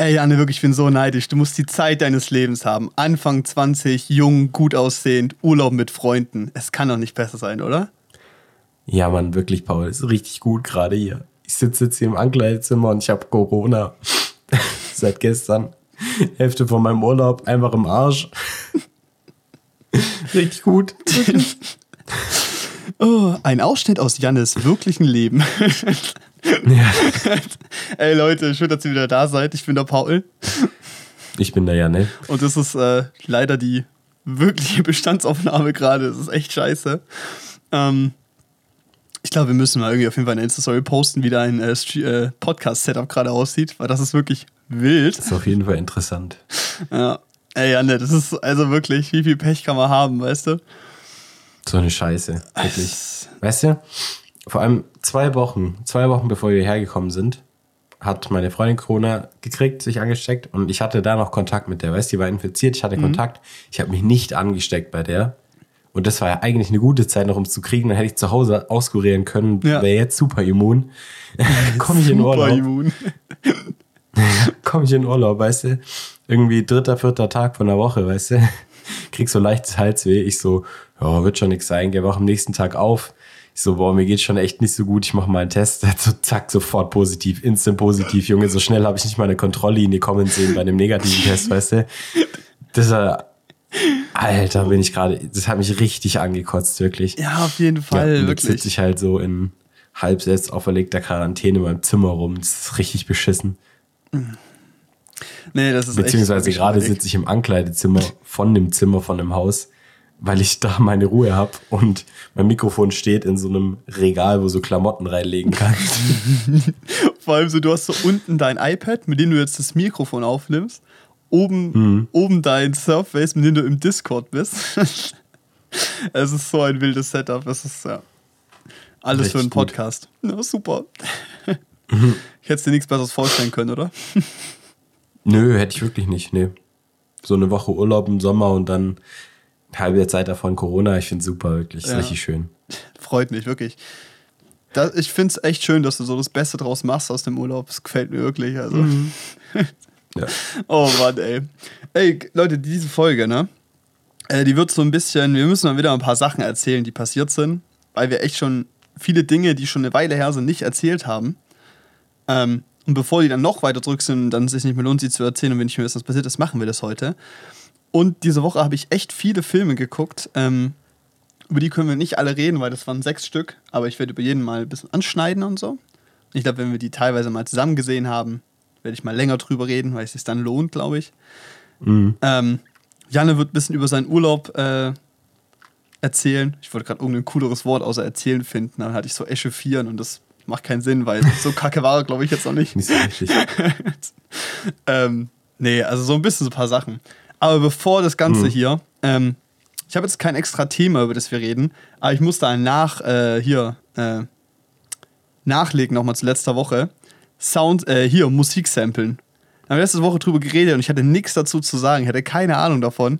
Ey, Janne, wirklich, ich bin so neidisch. Du musst die Zeit deines Lebens haben. Anfang 20, jung, gut aussehend, Urlaub mit Freunden. Es kann doch nicht besser sein, oder? Ja, Mann, wirklich, Paul. Ist richtig gut gerade hier. Ich sitze jetzt hier im Ankleidezimmer und ich habe Corona. Seit gestern. Hälfte von meinem Urlaub einfach im Arsch. richtig gut. oh, ein Ausschnitt aus Jannes wirklichen Leben. Ja. Ey Leute, schön, dass ihr wieder da seid. Ich bin der Paul. Ich bin der Janne. Und das ist äh, leider die wirkliche Bestandsaufnahme gerade. Das ist echt scheiße. Ähm, ich glaube, wir müssen mal irgendwie auf jeden Fall eine Insta-Story posten, wie dein äh, äh, Podcast-Setup gerade aussieht, weil das ist wirklich wild. Das ist auf jeden Fall interessant. Ja. Ey, Janne, das ist also wirklich, wie viel Pech kann man haben, weißt du? So eine Scheiße, wirklich. Weißt du, vor allem zwei Wochen, zwei Wochen bevor wir hergekommen sind, hat meine Freundin Corona gekriegt, sich angesteckt und ich hatte da noch Kontakt mit der. Weißt du, die war infiziert, ich hatte mhm. Kontakt. Ich habe mich nicht angesteckt bei der. Und das war ja eigentlich eine gute Zeit noch, um es zu kriegen. Dann hätte ich zu Hause auskurieren können, ja. wäre jetzt super immun. Komme ich in Urlaub. immun. Komme ich in Urlaub, weißt du? Irgendwie dritter, vierter Tag von der Woche, weißt du? Krieg so leichtes Halsweh. Ich so, ja, wird schon nichts sein. Geh auch am nächsten Tag auf. Ich so, boah, mir geht's schon echt nicht so gut, ich mache mal einen Test. So, zack, sofort positiv, instant positiv. Junge, so schnell habe ich nicht mal eine Kontrolllinie kommen sehen bei einem negativen Test, weißt du? Das war, Alter, bin ich gerade, das hat mich richtig angekotzt, wirklich. Ja, auf jeden Fall, ja, wirklich. Jetzt sitze ich halt so in halb selbst auferlegter Quarantäne in meinem Zimmer rum. Das ist richtig beschissen. Nee, das ist Beziehungsweise gerade sitze ich im Ankleidezimmer von dem Zimmer von dem Haus weil ich da meine Ruhe habe und mein Mikrofon steht in so einem Regal, wo so Klamotten reinlegen kannst. Vor allem so, du hast so unten dein iPad, mit dem du jetzt das Mikrofon aufnimmst, oben, mhm. oben dein Surface, mit dem du im Discord bist. es ist so ein wildes Setup, das ist ja alles Richtig für einen Podcast. Ja, super. Mhm. Ich hätte dir nichts Besseres vorstellen können, oder? Nö, hätte ich wirklich nicht, nee. So eine Woche Urlaub im Sommer und dann halbe Zeit davon Corona. Ich finde es super, wirklich. Ja. Ist richtig schön. Freut mich, wirklich. Das, ich finde es echt schön, dass du so das Beste draus machst aus dem Urlaub. Das gefällt mir wirklich. Also. Mhm. ja. Oh Mann, ey. Ey, Leute, diese Folge, ne? Äh, die wird so ein bisschen, wir müssen mal wieder ein paar Sachen erzählen, die passiert sind, weil wir echt schon viele Dinge, die schon eine Weile her sind, nicht erzählt haben. Ähm, und bevor die dann noch weiter zurück sind und dann es sich nicht mehr lohnt, sie zu erzählen und wenn nicht mehr wissen, was passiert ist, machen wir das heute. Und diese Woche habe ich echt viele Filme geguckt. Ähm, über die können wir nicht alle reden, weil das waren sechs Stück. Aber ich werde über jeden mal ein bisschen anschneiden und so. Ich glaube, wenn wir die teilweise mal zusammen gesehen haben, werde ich mal länger drüber reden, weil es sich dann lohnt, glaube ich. Mhm. Ähm, Janne wird ein bisschen über seinen Urlaub äh, erzählen. Ich wollte gerade irgendein cooleres Wort außer erzählen finden. Dann hatte ich so echauffieren und das macht keinen Sinn, weil so kacke war er, glaube ich, jetzt noch nicht. Nicht so richtig. ähm, nee, also so ein bisschen so ein paar Sachen. Aber bevor das Ganze mhm. hier, ähm, ich habe jetzt kein extra Thema, über das wir reden, aber ich musste ein nach, äh, hier, äh, nachlegen nochmal zu letzter Woche. Sound, äh, hier, Musik samplen. Da haben wir letzte Woche drüber geredet und ich hatte nichts dazu zu sagen, ich hatte keine Ahnung davon.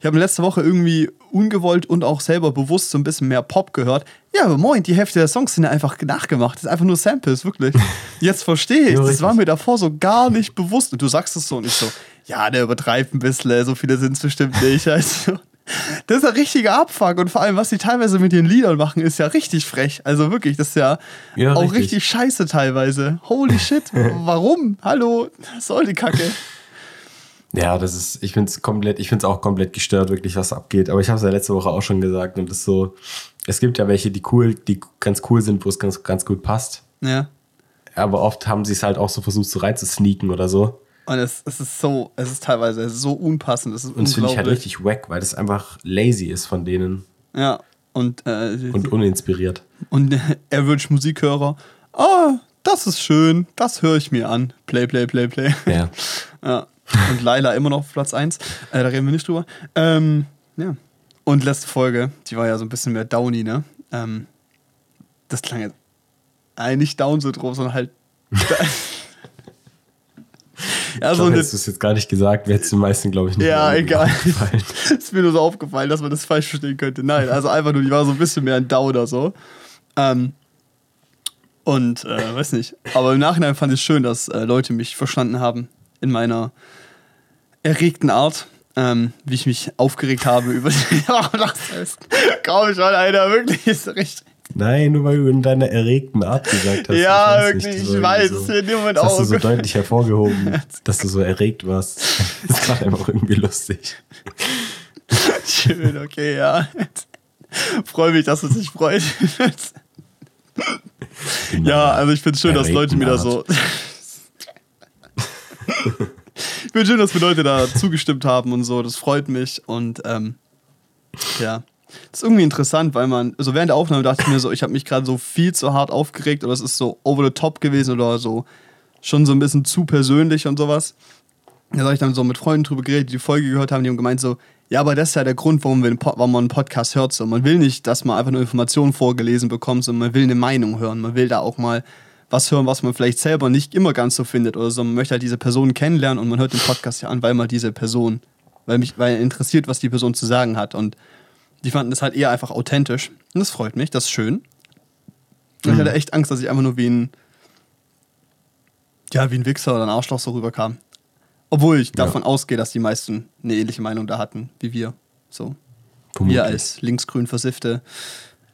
Ich habe letzte Woche irgendwie ungewollt und auch selber bewusst so ein bisschen mehr Pop gehört. Ja, aber moin, die Hälfte der Songs sind ja einfach nachgemacht. Das ist einfach nur Samples, wirklich. Jetzt verstehe ich. das war mir davor so gar nicht bewusst. Und du sagst es so nicht so ja, der übertreibt ein bisschen, so viele sind es bestimmt nicht. Also, das ist ein richtiger Abfuck und vor allem, was sie teilweise mit den Liedern machen, ist ja richtig frech. Also wirklich, das ist ja, ja auch richtig. richtig scheiße teilweise. Holy shit, warum? Hallo, was soll die Kacke? Ja, das ist, ich finde es komplett, ich finde es auch komplett gestört, wirklich, was abgeht. Aber ich habe es ja letzte Woche auch schon gesagt und das ist so, es gibt ja welche, die cool, die ganz cool sind, wo es ganz, ganz gut passt. Ja. Aber oft haben sie es halt auch so versucht, so reinzusneaken oder so. Und es, es ist so, es ist teilweise so unpassend. Es ist und das finde ich halt richtig wack, weil das einfach lazy ist von denen. Ja. Und, äh, und uninspiriert. Und er Average Musikhörer, oh, das ist schön, das höre ich mir an. Play, play, play, play. Ja. ja. Und Laila immer noch auf Platz 1. Äh, da reden wir nicht drüber. Ähm, ja. Und letzte Folge, die war ja so ein bisschen mehr Downy, ne? Ähm, das klang jetzt eigentlich Down-Syndrom, sondern halt. Ja, so hättest du es jetzt gar nicht gesagt, wäre es den meisten, glaube ich, nicht Ja, egal. ist mir nur so aufgefallen, dass man das falsch verstehen könnte. Nein, also einfach nur, die war so ein bisschen mehr ein Downer so. Ähm, und, äh, weiß nicht. Aber im Nachhinein fand ich es schön, dass äh, Leute mich verstanden haben. in meiner erregten Art, ähm, wie ich mich aufgeregt habe über. ja, das ist kaum schon, Alter, wirklich ist richtig. Nein, nur weil du in deiner erregten Art gesagt hast. Ja, wirklich, ich weiß, so, in dem Moment das auch. hast du so deutlich hervorgehoben, dass du so erregt warst. Das ist gerade einfach irgendwie lustig. Schön, okay, ja. Freue mich, dass es sich freut. ja, also ich finde es schön, dass Leute mir da so. ich finde schön, dass mir Leute da zugestimmt haben und so. Das freut mich und ähm, ja. Das ist irgendwie interessant, weil man, also während der Aufnahme dachte ich mir so, ich habe mich gerade so viel zu hart aufgeregt oder es ist so over the top gewesen oder so schon so ein bisschen zu persönlich und sowas. Da habe ich dann so mit Freunden drüber geredet, die die Folge gehört haben, die haben gemeint so, ja, aber das ist ja der Grund, warum, wir warum man einen Podcast hört. So. Man will nicht, dass man einfach nur Informationen vorgelesen bekommt, sondern man will eine Meinung hören. Man will da auch mal was hören, was man vielleicht selber nicht immer ganz so findet oder so. Man möchte halt diese Person kennenlernen und man hört den Podcast ja an, weil man diese Person, weil mich, weil interessiert, was die Person zu sagen hat. Und die fanden das halt eher einfach authentisch. Und das freut mich, das ist schön. Und ich hatte echt Angst, dass ich einfach nur wie ein, ja, wie ein Wichser oder ein Arschloch so rüberkam. Obwohl ich davon Ja. ausgehe, dass die meisten eine ähnliche Meinung da hatten wie wir. So. Vermutlich. Wir als linksgrün versiffte,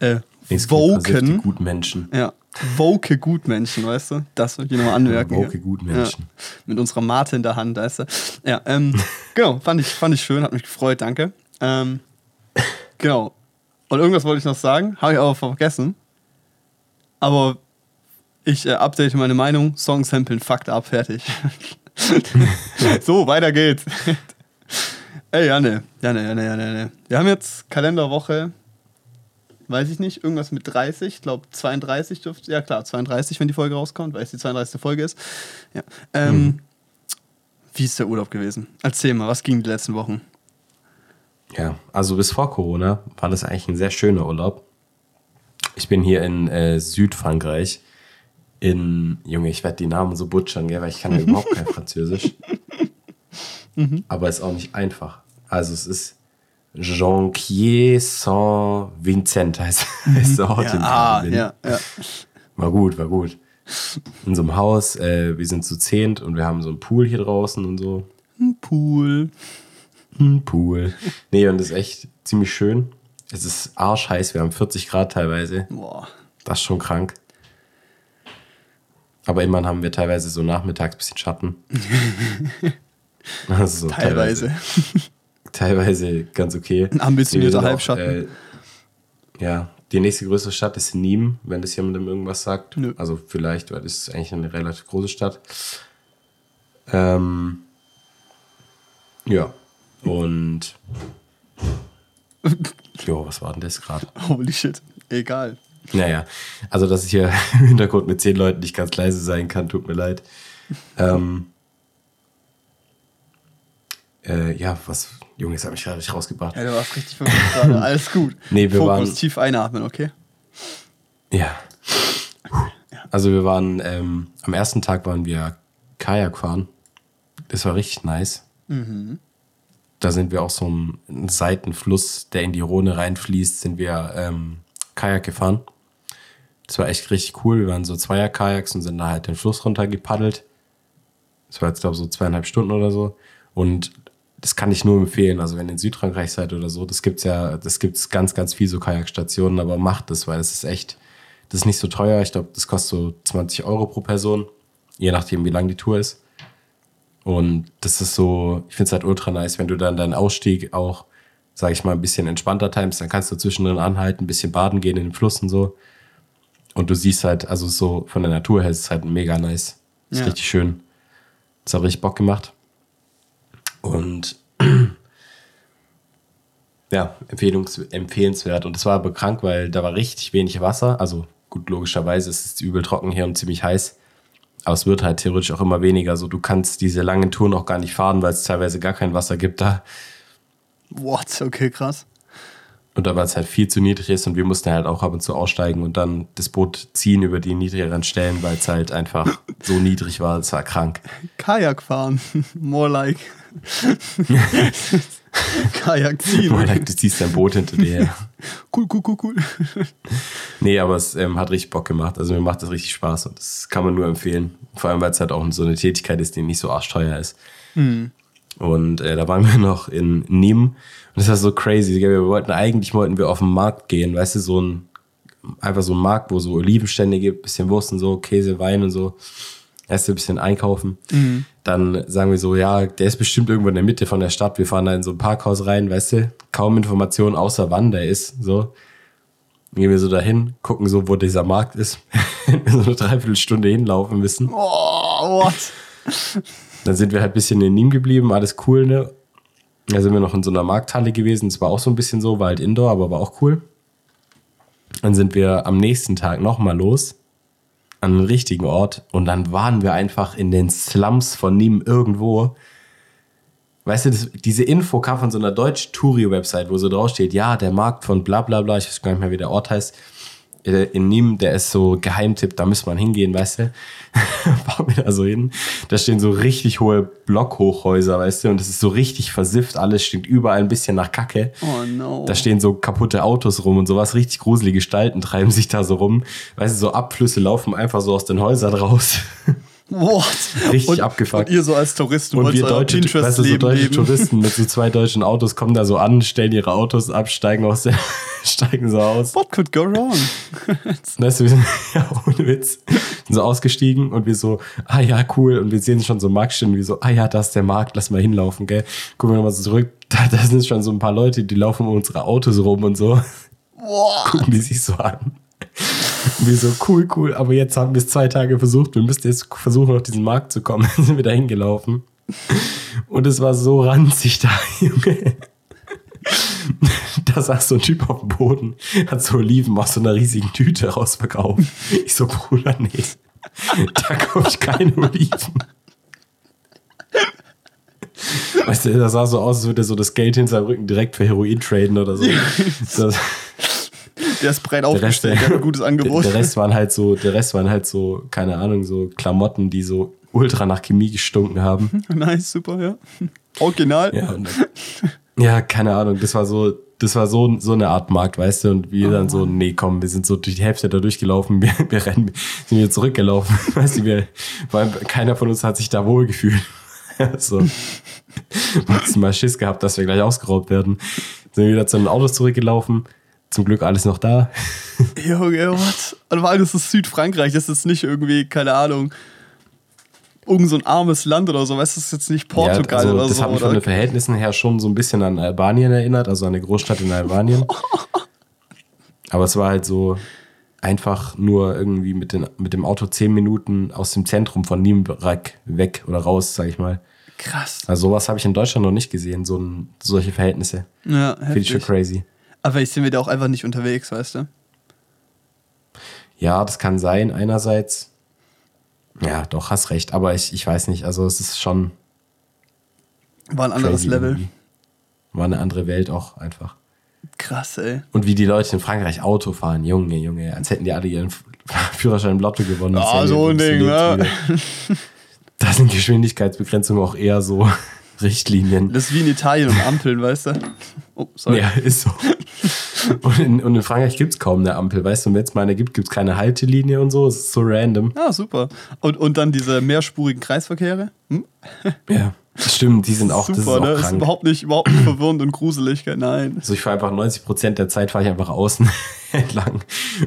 äh, versiffte woken, Gutmenschen. ja, woke Gutmenschen, weißt du? Das wollte ich nochmal anmerken. woke hier. Gutmenschen. Ja, mit unserer Mate in der Hand, weißt du? Ja, ähm, genau, fand ich, fand ich schön, hat mich gefreut, danke. Ähm, genau. Und irgendwas wollte ich noch sagen, habe ich aber vergessen. Aber ich äh, update meine Meinung, Song samplen, Fakt ab, fertig. so, weiter geht's. Ey, Janne, Janne, Janne, Janne, Janne. Wir haben jetzt Kalenderwoche, weiß ich nicht, irgendwas mit 30, ich glaube 32 dürfte, ja klar, 32, wenn die Folge rauskommt, weil es die 32. Folge ist. Ja. Ähm, Wie ist der Urlaub gewesen? Erzähl mal, was ging die letzten Wochen? Ja, also bis vor Corona war das eigentlich ein sehr schöner Urlaub. Ich bin hier in äh, Südfrankreich. In, Junge, ich werde die Namen so butchern, gell, weil ich kann ja überhaupt kein Französisch. Aber ist auch nicht einfach. Also es ist Jonquier Saint-Vincent heißt, heißt der Ort, in dem ich ah, ja, ja. War gut, war gut. In so einem Haus, äh, wir sind zu zehnt und wir haben so einen Pool hier draußen und so. Ein Pool. Ein Pool. Nee, und das ist echt ziemlich schön. Es ist arschheiß, wir haben 40 Grad teilweise. Boah. Das ist schon krank. Aber immerhin haben wir teilweise so nachmittags ein bisschen Schatten. Also so Teilweise. Teilweise ganz okay. Ein ambitionierter Halbschatten. Äh, ja, die nächste größere Stadt ist Nîmes, wenn das jemandem irgendwas sagt. Nö. Also vielleicht, weil das ist eigentlich eine relativ große Stadt. Ähm, ja, und jo, was war denn das gerade? Holy shit. Egal. Naja, also dass ich hier im Hintergrund mit zehn Leuten nicht ganz leise sein kann, tut mir leid. Ähm, äh, ja, was, Junge, das habe ich gerade nicht rausgebracht. Ja, du warst richtig verrückt gerade. Alles gut. Nee, wir Fokus, waren- tief einatmen, okay? Ja. Also wir waren, ähm, am ersten Tag waren wir Kajak fahren. Das war richtig nice. Da sind wir auch so einen Seitenfluss, der in die Rhone reinfließt, sind wir ähm, Kajak gefahren. Das war echt richtig cool. Wir waren so Zweier-Kajaks und sind da halt den Fluss runter gepaddelt. Das war jetzt, glaube ich, so zweieinhalb Stunden oder so. Und das kann ich nur empfehlen. Also wenn ihr in Südfrankreich seid oder so, das gibt's ja, das gibt's ganz, ganz viel so Kajakstationen, aber macht das, weil das ist echt, das ist nicht so teuer. Ich glaube, das kostet so 20 Euro pro Person, je nachdem, wie lang die Tour ist. Und das ist so, ich finde es halt ultra nice, wenn du dann deinen Ausstieg auch, sage ich mal, ein bisschen entspannter timest, dann kannst du zwischendrin anhalten, ein bisschen baden gehen in den Fluss und so. Und du siehst halt, also so von der Natur her ist es halt mega nice. Ist Ja. richtig schön. Das hat richtig Bock gemacht. Und ja, empfehlenswert. Und es war aber krank, weil da war richtig wenig Wasser. Also gut, logischerweise ist es übel trocken hier und ziemlich heiß. Aber es wird halt theoretisch auch immer weniger. So, du kannst diese langen Touren auch gar nicht fahren, weil es teilweise gar kein Wasser gibt da. What? Okay, krass. Und da weil es halt viel zu niedrig ist und wir mussten halt auch ab und zu aussteigen und dann das Boot ziehen über die niedrigeren Stellen, weil es halt einfach so niedrig war. Es war krank. Kajak fahren. More like. Kajak ziehen. Weil du ziehst dein Boot hinter dir her. Cool, cool, cool, cool. Nee, aber es ähm, hat richtig Bock gemacht. Also mir macht das richtig Spaß und das kann man nur empfehlen. Vor allem, weil es halt auch so eine Tätigkeit ist, die nicht so arschteuer ist. Hm. Und äh, da waren wir noch in Nîmes und das war so crazy. Wir wollten eigentlich wollten wir auf den Markt gehen, weißt du, so ein einfach so ein Markt, wo so Olivenstände gibt, bisschen Wurst und so, Käse, Wein und so. Erst ein bisschen einkaufen. Mhm. Dann sagen wir so, ja, der ist bestimmt irgendwo in der Mitte von der Stadt. Wir fahren da in so ein Parkhaus rein, weißt du, kaum Informationen außer wann der ist, so. Dann gehen wir so dahin, gucken so, wo dieser Markt ist. so eine Dreiviertelstunde hinlaufen müssen. Oh, what? Dann sind wir halt ein bisschen in Nîmes geblieben, alles cool, ne? Da sind wir noch in so einer Markthalle gewesen. Es war auch so ein bisschen so, war halt Indoor, aber war auch cool. Dann sind wir am nächsten Tag nochmal los an den richtigen Ort und dann waren wir einfach in den Slums von Nîmes irgendwo. Weißt du, das, diese Info kam von so einer deutsch-Touri-Website, wo so draufsteht, ja, der Markt von bla bla bla, ich weiß gar nicht mehr, wie der Ort heißt, in Nîmes, der ist so Geheimtipp, da müsste man hingehen, weißt du. Fahren wir da so hin. Da stehen so richtig hohe Blockhochhäuser, weißt du, und es ist so richtig versifft, alles stinkt überall ein bisschen nach Kacke. Oh no. Da stehen so kaputte Autos rum und sowas, richtig gruselige Gestalten treiben sich da so rum. Weißt du, so Abflüsse laufen einfach so aus den Häusern raus. What? Richtig und, abgefuckt. Und ihr so als Touristen Und wir deutsche, weißt du, so deutsche leben. Touristen mit so zwei deutschen Autos kommen da so an, stellen ihre Autos ab, steigen aus der, steigen so aus. What could go wrong? Weißt du, wir sind ja ohne Witz sind so ausgestiegen und wir so, ah ja, cool. Und wir sehen schon so Marktstände, wie so, ah ja, da ist der Markt, lass mal hinlaufen, gell. Gucken wir nochmal so zurück. Da, da sind schon so ein paar Leute, die laufen um unsere Autos rum und so. What? Gucken die sich so an. Und wir so, cool, cool, aber jetzt haben wir es zwei Tage versucht. Wir müssten jetzt versuchen, auf diesen Markt zu kommen. Dann sind wir da hingelaufen. Und es war so ranzig da, Junge. Da saß so ein Typ auf dem Boden, hat so Oliven aus so einer riesigen Tüte rausverkauft. Ich so, Bruder, nee, da kaufe ich keine Oliven. Weißt du, das sah so aus, als würde er so das Geld hinter seinem Rücken direkt für Heroin traden oder so. Das, Der ist breit der Rest, aufgestellt, der hat ein gutes Angebot. Der, der Rest waren halt so, der Rest waren halt so, keine Ahnung, so Klamotten, die so ultra nach Chemie gestunken haben. nice, super, ja. Original. Ja, und, ja, keine Ahnung, das war so, das war so, so eine Art Markt, weißt du, und wir Oh dann so, nee, komm, wir sind so durch die Hälfte da durchgelaufen, wir, wir rennen, sind wir zurückgelaufen, weißt du, wir, weil keiner von uns hat sich da wohl gefühlt. so. Maximal Schiss gehabt, dass wir gleich ausgeraubt werden. Sind wir wieder zu den Autos zurückgelaufen. Zum Glück alles noch da. Junge, what? Und vor allem, das ist Südfrankreich, das ist nicht irgendwie, keine Ahnung, irgend so ein armes Land oder so, weißt du, das ist jetzt nicht Portugal ja, also oder das so. hat mich von den Verhältnissen her schon so ein bisschen an Albanien erinnert, also an eine Großstadt in Albanien. Aber es war halt so einfach nur irgendwie mit, den, mit dem Auto zehn Minuten aus dem Zentrum von Nienberg weg oder raus, sag ich mal. Krass. Also sowas habe ich in Deutschland noch nicht gesehen, so ein, solche Verhältnisse. Ja, Finde ich schon crazy. Aber vielleicht sind wir da auch einfach nicht unterwegs, weißt du? Ja, das kann sein, einerseits. Ja, doch, hast recht. Aber ich, ich weiß nicht, also es ist schon War ein anderes Level. irgendwie. War eine andere Welt auch einfach. Krass, ey. Und wie die Leute in Frankreich Auto fahren, Junge, Junge, als hätten die alle ihren Führerschein im Lotto gewonnen. Ah, so ein das Ding, ne? Da sind Geschwindigkeitsbegrenzungen auch eher so Richtlinien. Das ist wie in Italien und Ampeln, weißt du? Oh, sorry. Ja, ist so. Und in, und in Frankreich gibt es kaum eine Ampel, weißt du? Wenn es mal eine gibt, gibt es keine Haltelinie und so. Es ist so random. Ah, super. Und, und dann diese mehrspurigen Kreisverkehre. Hm? Ja, das stimmt, die sind auch, das ist super, auch ne? Ist überhaupt nicht, überhaupt nicht verwirrend und gruselig. Nein. Also ich fahre einfach 90% der Zeit fahre ich einfach außen entlang.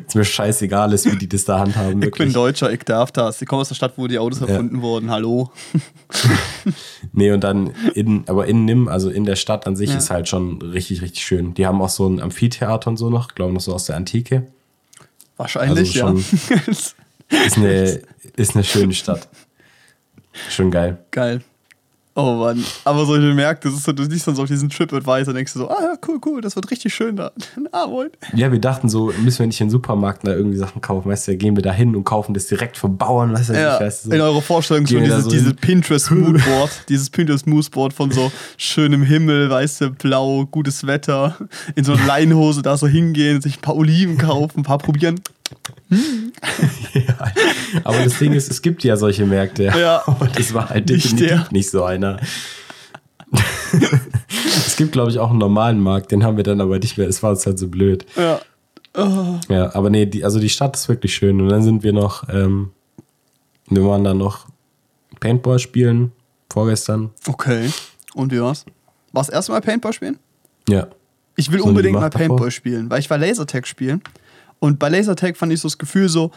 Ist mir scheißegal ist, wie die das da handhaben. Ich bin. Deutscher, ich darf das. Ich komme aus der Stadt, wo die Autos erfunden wurden. Hallo. Nee, und dann in, aber in Nim, also in der Stadt an sich, Ja. ist halt schon richtig, richtig schön. Die haben auch so ein Amphitheater und so noch, glaube noch so aus der Antike. Wahrscheinlich, Also ja. Ist eine, ist eine schöne Stadt. Schon geil. Geil. Oh Mann. Aber solche Märkte, das ist so, du siehst dann so auf diesen TripAdvisor, denkst du so, ah ja, cool, cool, das wird richtig schön da. Ah, moin. Ja, wir dachten so, müssen wir nicht in den Supermarkt da irgendwie Sachen kaufen, weißt du, gehen wir da hin und kaufen das direkt vom Bauern, weißt du, Ja, ich weiß, so. in eurer Vorstellung schon dieses, so dieses hin? Pinterest Moodboard, dieses Pinterest Moodboard von so schönem Himmel, weißt du, blau, gutes Wetter, in so einer Leinhose da so hingehen, sich ein paar Oliven kaufen, ein paar probieren. Ja, aber das Ding ist, es gibt ja solche Märkte. Ja. Aber das war halt Nicht definitiv der. nicht so einer. es gibt, glaube ich, auch einen normalen Markt, den haben wir dann aber nicht mehr. Es war uns halt so blöd. Ja. Oh. Ja, aber nee, die, also die Stadt ist wirklich schön. Und dann sind wir noch, ähm, wir waren dann noch Paintball spielen, vorgestern. Okay. Und wie war's? War es erstmal Paintball spielen? Ja. Ich will so unbedingt mal Paintball davor? spielen, weil ich war Lasertag spielen. Und bei Lasertag fand ich so das Gefühl so,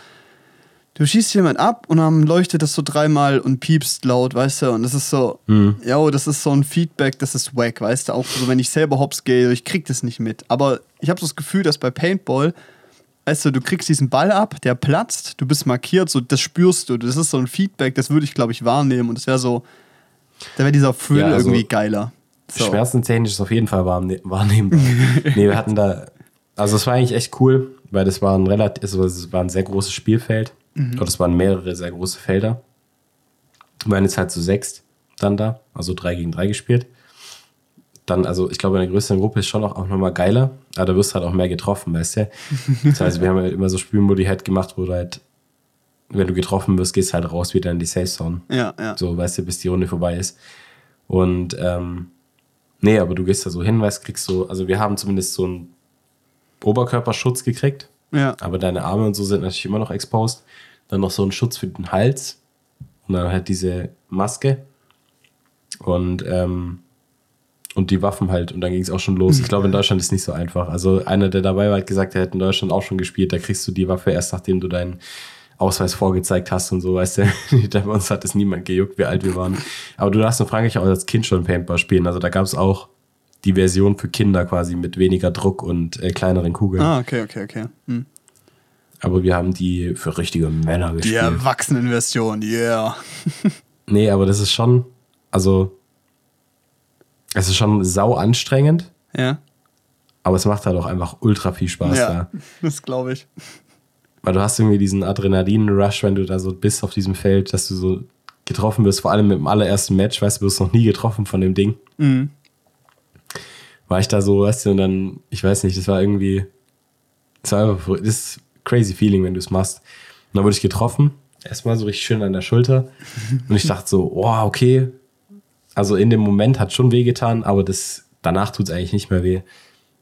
du schießt jemand ab und dann leuchtet das so dreimal und piepst laut, weißt du? Und das ist so, mhm. ja, das ist so ein Feedback, das ist wack, weißt du? Auch so, wenn ich selber hops gehe, ich krieg das nicht mit. Aber ich habe so das Gefühl, dass bei Paintball, weißt du, du kriegst diesen Ball ab, der platzt, du bist markiert, so, das spürst du. Das ist so ein Feedback, das würde ich, glaube ich, wahrnehmen. Und das wäre so, da wäre dieser Thrill ja, also irgendwie geiler. So. Schmerzentechnisch ist auf jeden Fall wahrnehmbar. nee, wir hatten da, also es war eigentlich echt cool, weil das war ein relativ, also es war ein sehr großes Spielfeld. Mhm. Oder es waren mehrere sehr große Felder. Wir waren jetzt halt zu sechst dann da, also drei gegen drei gespielt. Dann, also ich glaube, in der größeren Gruppe ist schon auch, auch nochmal geiler, aber da wirst du halt auch mehr getroffen, weißt du? Das heißt, wir haben halt immer so Spielmodi halt gemacht, wo du halt, wenn du getroffen wirst, gehst halt raus wieder in die Safe Zone. Ja, ja. So, weißt du, bis die Runde vorbei ist. Und, ähm, nee, aber du gehst da so hin, weißt, kriegst so, also wir haben zumindest so einen Oberkörperschutz gekriegt. Ja. Aber deine Arme und so sind natürlich immer noch exposed. Dann noch so ein Schutz für den Hals. Und dann halt diese Maske. Und, ähm, und die Waffen halt. Und dann ging es auch schon los. Ich glaube, in Deutschland ist nicht so einfach. Also einer, der dabei war, hat gesagt, er hätte in Deutschland auch schon gespielt. Da kriegst du die Waffe erst, nachdem du deinen Ausweis vorgezeigt hast und so, weißt du. bei uns hat es niemand gejuckt, wie alt wir waren. Aber du darfst in Frankreich auch als Kind schon Paintball spielen. Also da gab es auch die Version für Kinder quasi mit weniger Druck und äh, kleineren Kugeln. Ah, okay, okay, okay. Hm. Aber wir haben die für richtige Männer gespielt. Die Erwachsenen-Version, yeah. nee, aber das ist schon, also, es ist schon sau anstrengend. Ja. Aber es macht halt auch einfach ultra viel Spaß ja, da. Das glaube ich. Weil du hast irgendwie diesen Adrenalin-Rush, wenn du da so bist auf diesem Feld, dass du so getroffen wirst, vor allem mit dem allerersten Match, weißt du, du bist noch nie getroffen von dem Ding. Mhm war ich da so, weißt du, und dann, ich weiß nicht, das war irgendwie, das war einfach, das ist crazy Feeling, wenn du es machst. Und dann wurde ich getroffen, erstmal so richtig schön an der Schulter. Und ich dachte so, oh, okay. Also in dem Moment hat schon wehgetan, aber das, danach tut es eigentlich nicht mehr weh.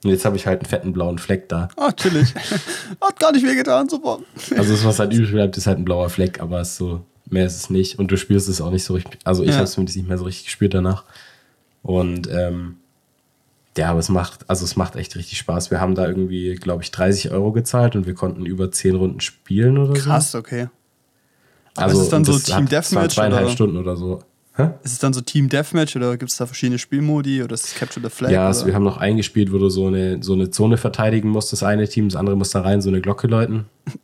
Und jetzt habe ich halt einen fetten blauen Fleck da. Ah, chillig. Hat gar nicht wehgetan, super. Also das, was halt übrig bleibt, ist halt ein blauer Fleck, aber es ist so, mehr ist es nicht. Und du spürst es auch nicht so richtig. Also ich ja. habe es zumindest nicht mehr so richtig gespürt danach. Und ähm, ja, aber es macht, also es macht echt richtig Spaß. Wir haben da irgendwie, glaube ich, 30 Euro gezahlt und wir konnten über 10 Runden spielen oder Krass, so. Krass, okay. Aber also, ist es dann so Team Deathmatch? Zweieinhalb oder? Stunden oder so. Hä? Ist es dann so Team Deathmatch oder gibt es da verschiedene Spielmodi oder ist es Capture the Flag? Ja, also wir haben noch eingespielt, wo du so eine, so eine Zone verteidigen musst, das eine Team, das andere muss da rein so eine Glocke läuten.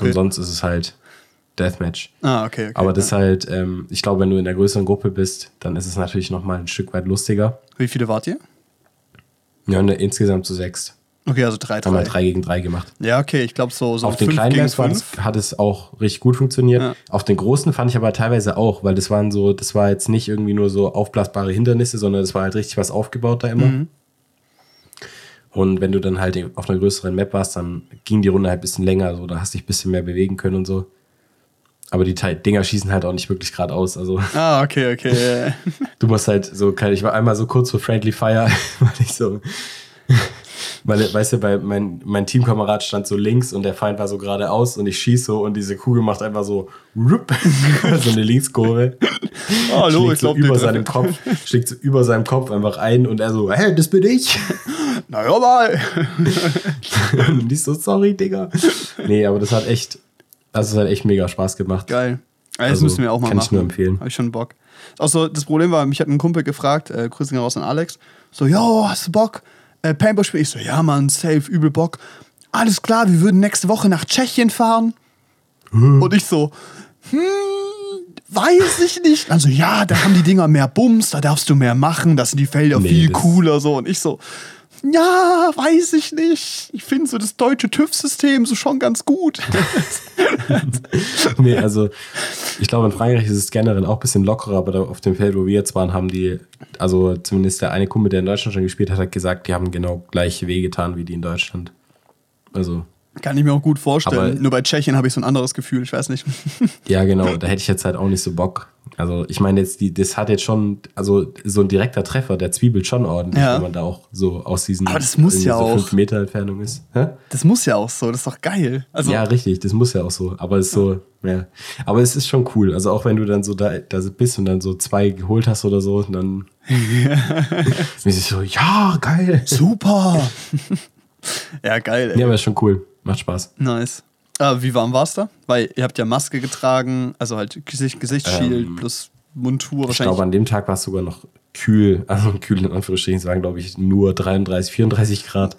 Okay. Und sonst ist es halt Deathmatch. Ah, okay. okay Aber das ist halt, ähm, ich glaube, wenn du in der größeren Gruppe bist, dann ist es natürlich nochmal ein Stück weit lustiger. Wie viele wart ihr? Ja, ne, insgesamt zu sechs. Okay, also drei, drei. Haben wir drei gegen drei gemacht. Ja, okay, ich glaube so, so. Auf den kleinen Maps hat es auch richtig gut funktioniert. Ja. Auf den großen fand ich aber teilweise auch, weil das waren so, das war jetzt nicht irgendwie nur so aufblasbare Hindernisse, sondern das war halt richtig was aufgebaut da immer. Mhm. Und wenn du dann halt auf einer größeren Map warst, dann ging die Runde halt ein bisschen länger, so, da hast du dich ein bisschen mehr bewegen können und so. Aber die Dinger schießen halt auch nicht wirklich geradeaus. Also. Ah, okay, okay. du musst halt so, ich war einmal so kurz vor Friendly Fire, weil ich so. Weil, weißt du, bei mein, mein Teamkamerad stand so links und der Feind war so geradeaus und ich schieße so und diese Kugel macht einfach so, so eine Linkskurve. Oh, hallo, ich so über seinem Kopf, schlägt so über seinem Kopf einfach ein und er so, hä, das bin ich. Na ja, mal. und ich so, sorry, Digga. Nee, aber das hat echt, also es hat echt mega Spaß gemacht. Geil. Also, das müssen wir auch mal kann machen. Kann ich nur empfehlen. Habe ich schon Bock. Also das Problem war, mich hat ein Kumpel gefragt, äh, Grüße raus an Alex, so, yo, hast du Bock? Äh, Paintball spielen? Ich so, ja, Mann, safe, übel Bock. Alles klar, wir würden nächste Woche nach Tschechien fahren. Hm. Und ich so, hm, weiß ich nicht. Also, ja, da haben die Dinger mehr Bums, da darfst du mehr machen, da sind die Felder nee, viel cooler, so. Und ich so, ja, weiß ich nicht. Ich finde so das deutsche TÜV-System so schon ganz gut. nee, also ich glaube, in Frankreich ist es generell auch ein bisschen lockerer, aber auf dem Feld, wo wir jetzt waren, haben die, also zumindest der eine Kumpel, der in Deutschland schon gespielt hat, hat gesagt, die haben genau gleiche Wege getan wie die in Deutschland. Also. Kann ich mir auch gut vorstellen. Aber- Nur bei Tschechien habe ich so ein anderes Gefühl, ich weiß nicht. Ja, genau, da hätte ich jetzt halt auch nicht so Bock. Also ich meine jetzt, die, das hat jetzt schon, also so ein direkter Treffer, der zwiebelt schon ordentlich, Ja. wenn man da auch so aus diesen Aber das muss ja so auch. fünf Meter Entfernung ist. Hä? Das muss ja auch so, das ist doch geil. Also, ja, richtig, das muss ja auch so. Aber es ist so, ja. Aber es ist schon cool. Also auch wenn du dann so da, da bist und dann so zwei geholt hast oder so, dann ist es so, ja, geil. super. ja, geil, ey. Ja, aber ist schon cool. Macht Spaß. Nice. Ah, wie warm war es da? Weil ihr habt ja Maske getragen, also halt Gesicht, Gesichtsschild Ähm, plus Mundtour Ich wahrscheinlich. glaube, an dem Tag war es sogar noch kühl. Also kühl in Anführungsstrichen, es waren, glaube ich, nur 33, 34 Grad.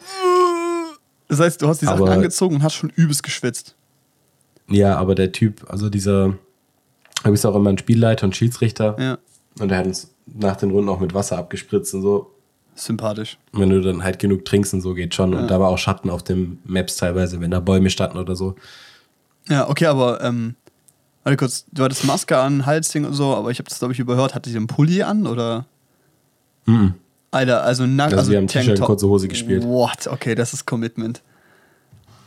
das heißt, du hast die Sachen aber- angezogen und hast schon übelst geschwitzt. Ja, aber der Typ, also dieser, du bist auch immer ein Spielleiter und Schiedsrichter. Ja, Und der hat uns nach den Runden auch mit Wasser abgespritzt und so. Sympathisch. Wenn du dann halt genug trinkst und so, geht schon. Ja. Und da war auch Schatten auf den Maps teilweise, wenn da Bäume standen oder so. Ja, okay, aber ähm, warte kurz, du hattest Maske an, Halsding und so, aber ich habe das, glaube ich, überhört. Hatte sie einen Pulli an oder? Mhm. Alter, also nackt. Also wir haben T-Shirt und kurze Hose gespielt. What? Okay, das ist Commitment.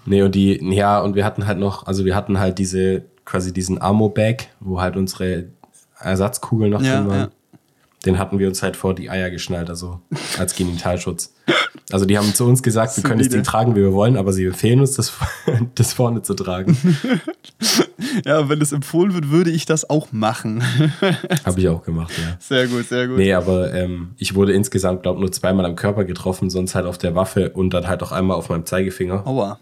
Nee, und die, ja, und wir hatten halt noch, also wir hatten halt diese, quasi diesen Ammo-Bag, wo halt unsere Ersatzkugeln noch Ja, drin waren. ja. Den hatten wir uns halt vor die Eier geschnallt, also als Genitalschutz. Also die haben zu uns gesagt, wir können das. Ding tragen, wie wir wollen, aber sie befehlen uns, das, das vorne zu tragen. Ja, wenn das empfohlen wird, würde ich das auch machen. Habe ich auch gemacht, ja. sehr gut, sehr gut. Nee, aber ähm, ich wurde insgesamt, glaube nur zweimal am Körper getroffen, sonst halt auf der Waffe und dann halt auch einmal auf meinem Zeigefinger. Aua,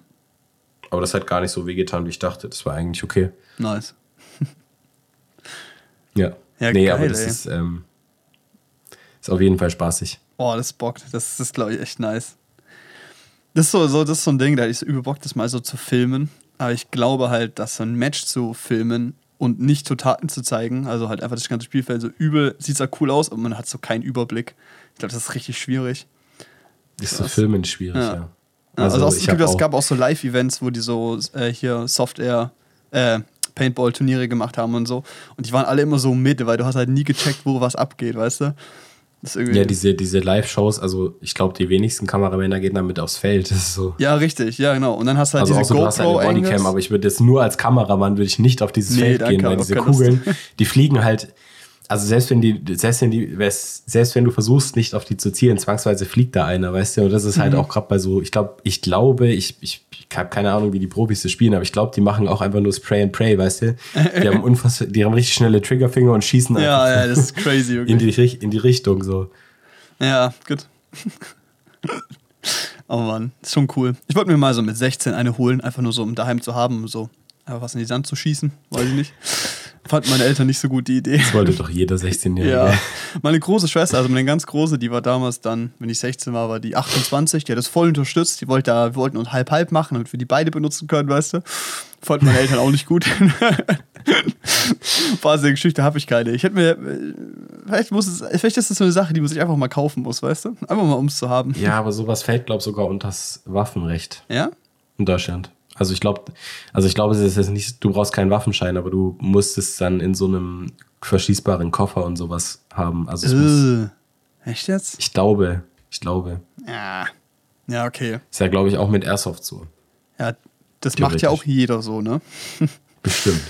Aber das hat gar nicht so wehgetan, wie ich dachte. Das war eigentlich okay. nice. Ja. Ja, nee, geil, aber das ey. ist, ähm, ist auf jeden Fall spaßig. Boah, das bockt. Das, das ist, glaube ich, echt nice. Das ist so, so, das ist so ein Ding, da ich so übel Bock, das mal so zu filmen. Aber ich glaube halt, dass so ein Match zu filmen und nicht zu Taten zu zeigen, also halt einfach das ganze Spielfeld so übel, sieht zwar cool aus, aber man hat so keinen Überblick. Ich glaube, das ist richtig schwierig. Ist so. Filmen schwierig, Ja. ja. Also, Also, es, ich gibt, es gab auch so Live-Events, wo die so äh, hier Soft-Air, äh, Paintball-Turniere gemacht haben und so. Und die waren alle immer so Mitte, weil du hast halt nie gecheckt, wo was abgeht, weißt du? Ja, diese, diese Live-Shows, also ich glaube, die wenigsten Kameramänner gehen damit aufs Feld. So. ja, richtig, ja, genau. Und dann hast du halt Also diese außer du hast eine Bodycam, aber ich würde jetzt nur als Kameramann würde ich nicht auf dieses Nee, Feld danke, gehen, weil hab diese. Kugeln, die fliegen halt, also selbst wenn die, selbst wenn die, selbst wenn du versuchst, nicht auf die zu zielen, zwangsweise fliegt da einer, weißt du? Und das ist halt Mhm. auch gerade bei so, ich glaube, ich glaube, ich, ich, ich habe keine Ahnung, wie die Profis das spielen, aber ich glaube, die machen auch einfach nur Spray and Pray, weißt du? Die haben unfassbar, die haben richtig schnelle Triggerfinger und schießen Ja, einfach ja, das ist crazy, in, wirklich. die, in die Richtung so. Ja, gut. oh Mann, ist schon cool. Ich wollte mir mal so mit 16 eine holen, einfach nur so, um daheim zu haben, um so einfach was in die Sand zu schießen, weiß ich nicht. Fanden meine Eltern nicht so gut die Idee. Das wollte doch jeder 16-Jährige. Ja, meine große Schwester, also meine ganz große, die war damals dann, wenn ich 16 war, war die 28, die hat das voll unterstützt. Die wollte da, wir wollten uns halb-halb machen, damit wir die beide benutzen können, weißt du. Fanden meine Eltern auch nicht gut. Phase Geschichte habe ich keine. Ich hätte mir, vielleicht, muss es, vielleicht ist das so eine Sache, die man sich einfach mal kaufen muss, weißt du? Einfach mal, um es zu haben. Ja, aber sowas fällt, glaube ich, sogar unter das Waffenrecht Ja? in Deutschland. Also ich glaube, also ich glaube, es ist jetzt nicht, du brauchst keinen Waffenschein, aber du musst es dann in so einem verschließbaren Koffer und sowas haben. Also es muss, echt jetzt? ich glaube, ich glaube. Ja. Ja, okay. Ist ja, glaube ich, auch mit Airsoft so. Ja, das macht ja auch jeder so, ne? Bestimmt.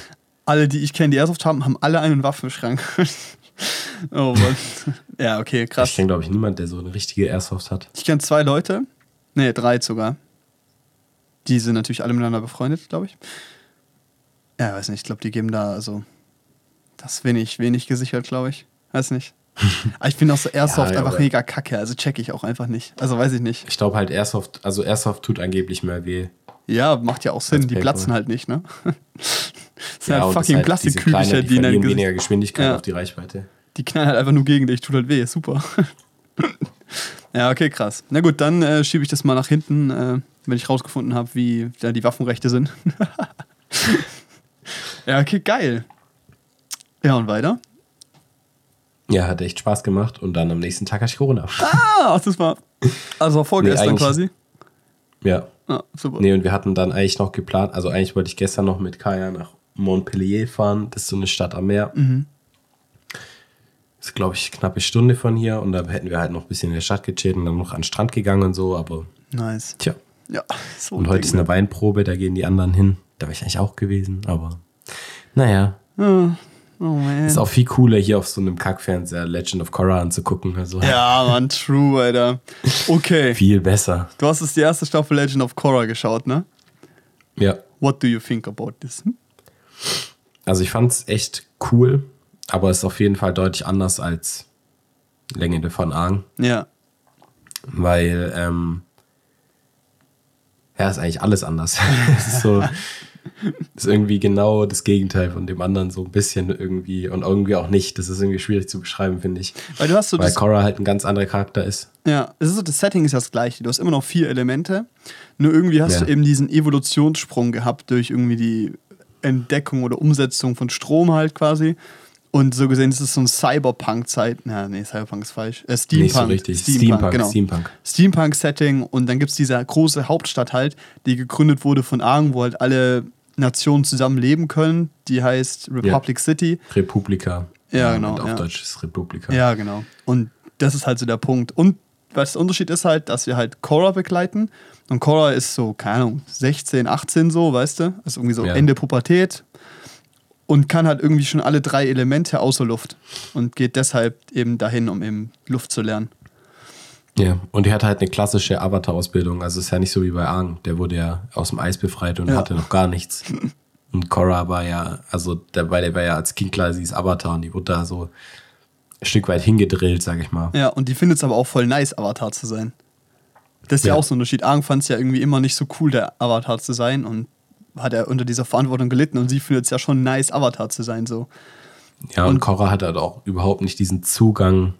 alle, die ich kenne, die Airsoft haben, haben alle einen Waffenschrank. oh Mann. Ja, okay, Ich krass. kenne, glaube ich, niemanden, der so eine richtige Airsoft hat. Ich kenne zwei Leute, nee, drei sogar. Die sind natürlich alle miteinander befreundet, glaube ich. Ja, weiß nicht, ich glaube, die geben da, also, das wenig, wenig gesichert, glaube ich. Weiß nicht. Aber ich finde auch so Airsoft Ja, einfach mega kacke, also check ich auch einfach nicht. Also weiß ich nicht. Ich glaube halt Airsoft, also Airsoft tut angeblich mehr weh. Ja, macht ja auch Sinn, die platzen halt nicht, ne? Das sind Ja, halt fucking halt Plastikkügelchen, die verlieren Gesicht. weniger Geschwindigkeit Ja. auf die Reichweite. Die knallen halt einfach nur gegen dich, tut halt weh, super. ja, okay, krass. Na gut, dann äh, schiebe ich das mal nach hinten, äh, wenn ich rausgefunden habe, wie da die Waffenrechte sind. ja, okay, geil. Ja, und weiter? Ja, hat echt Spaß gemacht und dann am nächsten Tag hatte ich Corona. Ah, ach, das war. Also vorgestern eigentlich- quasi. Ja. Ah, super. Nee, und wir hatten dann eigentlich noch geplant, also eigentlich wollte ich gestern noch mit Kaya nach Montpellier fahren. Das ist so eine Stadt am Meer. Mhm. ist, glaube ich, knappe Stunde von hier und da hätten wir halt noch ein bisschen in der Stadt gechillt und dann noch an den Strand gegangen und so, aber Nice. tja, Ja, so Und heute ist eine Weinprobe, da gehen die anderen hin. Da wäre ich eigentlich auch gewesen, aber naja. Oh man. Ist auch viel cooler, hier auf so einem Kackfernseher Legend of Korra anzugucken. Also Ja, man, true, Alter. Okay. viel besser. Du hast es die erste Staffel Legend of Korra geschaut, ne? Ja. What do you think about this? Hm? Also ich fand es echt cool, aber es ist auf jeden Fall deutlich anders als Legende von Aang, Ja. weil ähm, ja, ist eigentlich alles anders. es ist so, ist irgendwie genau das Gegenteil von dem anderen, so ein bisschen irgendwie und irgendwie auch nicht. Das ist irgendwie schwierig zu beschreiben, finde ich. Weil du hast so Weil Korra halt ein ganz anderer Charakter ist. ja, es ist so, das Setting ist das gleiche. Du hast immer noch vier Elemente. Nur irgendwie hast Ja. du eben diesen Evolutionssprung gehabt durch irgendwie die Entdeckung oder Umsetzung von Strom halt quasi. Und so gesehen ist es so ein Cyberpunk-Zeit. Na, nee, Cyberpunk ist falsch. Äh, Steampunk. Nicht so richtig. Steampunk, Steampunk, genau. Steampunk. Steampunk-Setting und dann gibt es diese große Hauptstadt halt, die gegründet wurde von Aang, wo halt alle Nationen zusammen leben können. Die heißt Republic City. Republika. Ja, genau, Und auf ja. Deutsch ist Republika. Ja, genau. Und das ist halt so der Punkt. Und was der Unterschied ist halt, dass wir halt Cora begleiten. Und Cora ist so, keine Ahnung, 16, 18 so, weißt du? Also irgendwie so Ja. Ende Pubertät. Und kann halt irgendwie schon alle drei Elemente außer Luft. Und geht deshalb eben dahin, um eben Luft zu lernen. Ja, und die hat halt eine klassische Avatar-Ausbildung. Also ist ja nicht so wie bei Aang. Der wurde ja aus dem Eis befreit und Ja. hatte noch gar nichts. Und Korra war ja, also der, weil der war ja als Kind klar, sie ist Avatar und die wurde da so ein Stück weit hingedrillt, sag ich mal. Ja, und die findet es aber auch voll nice, Avatar zu sein. Das ist ja, Ja. auch so ein Unterschied. Aang fand es ja irgendwie immer nicht so cool, der Avatar zu sein und hat er unter dieser Verantwortung gelitten und sie findet es ja schon nice, Avatar zu sein. So. Ja, und, Und- Korra hat halt auch überhaupt nicht diesen Zugang.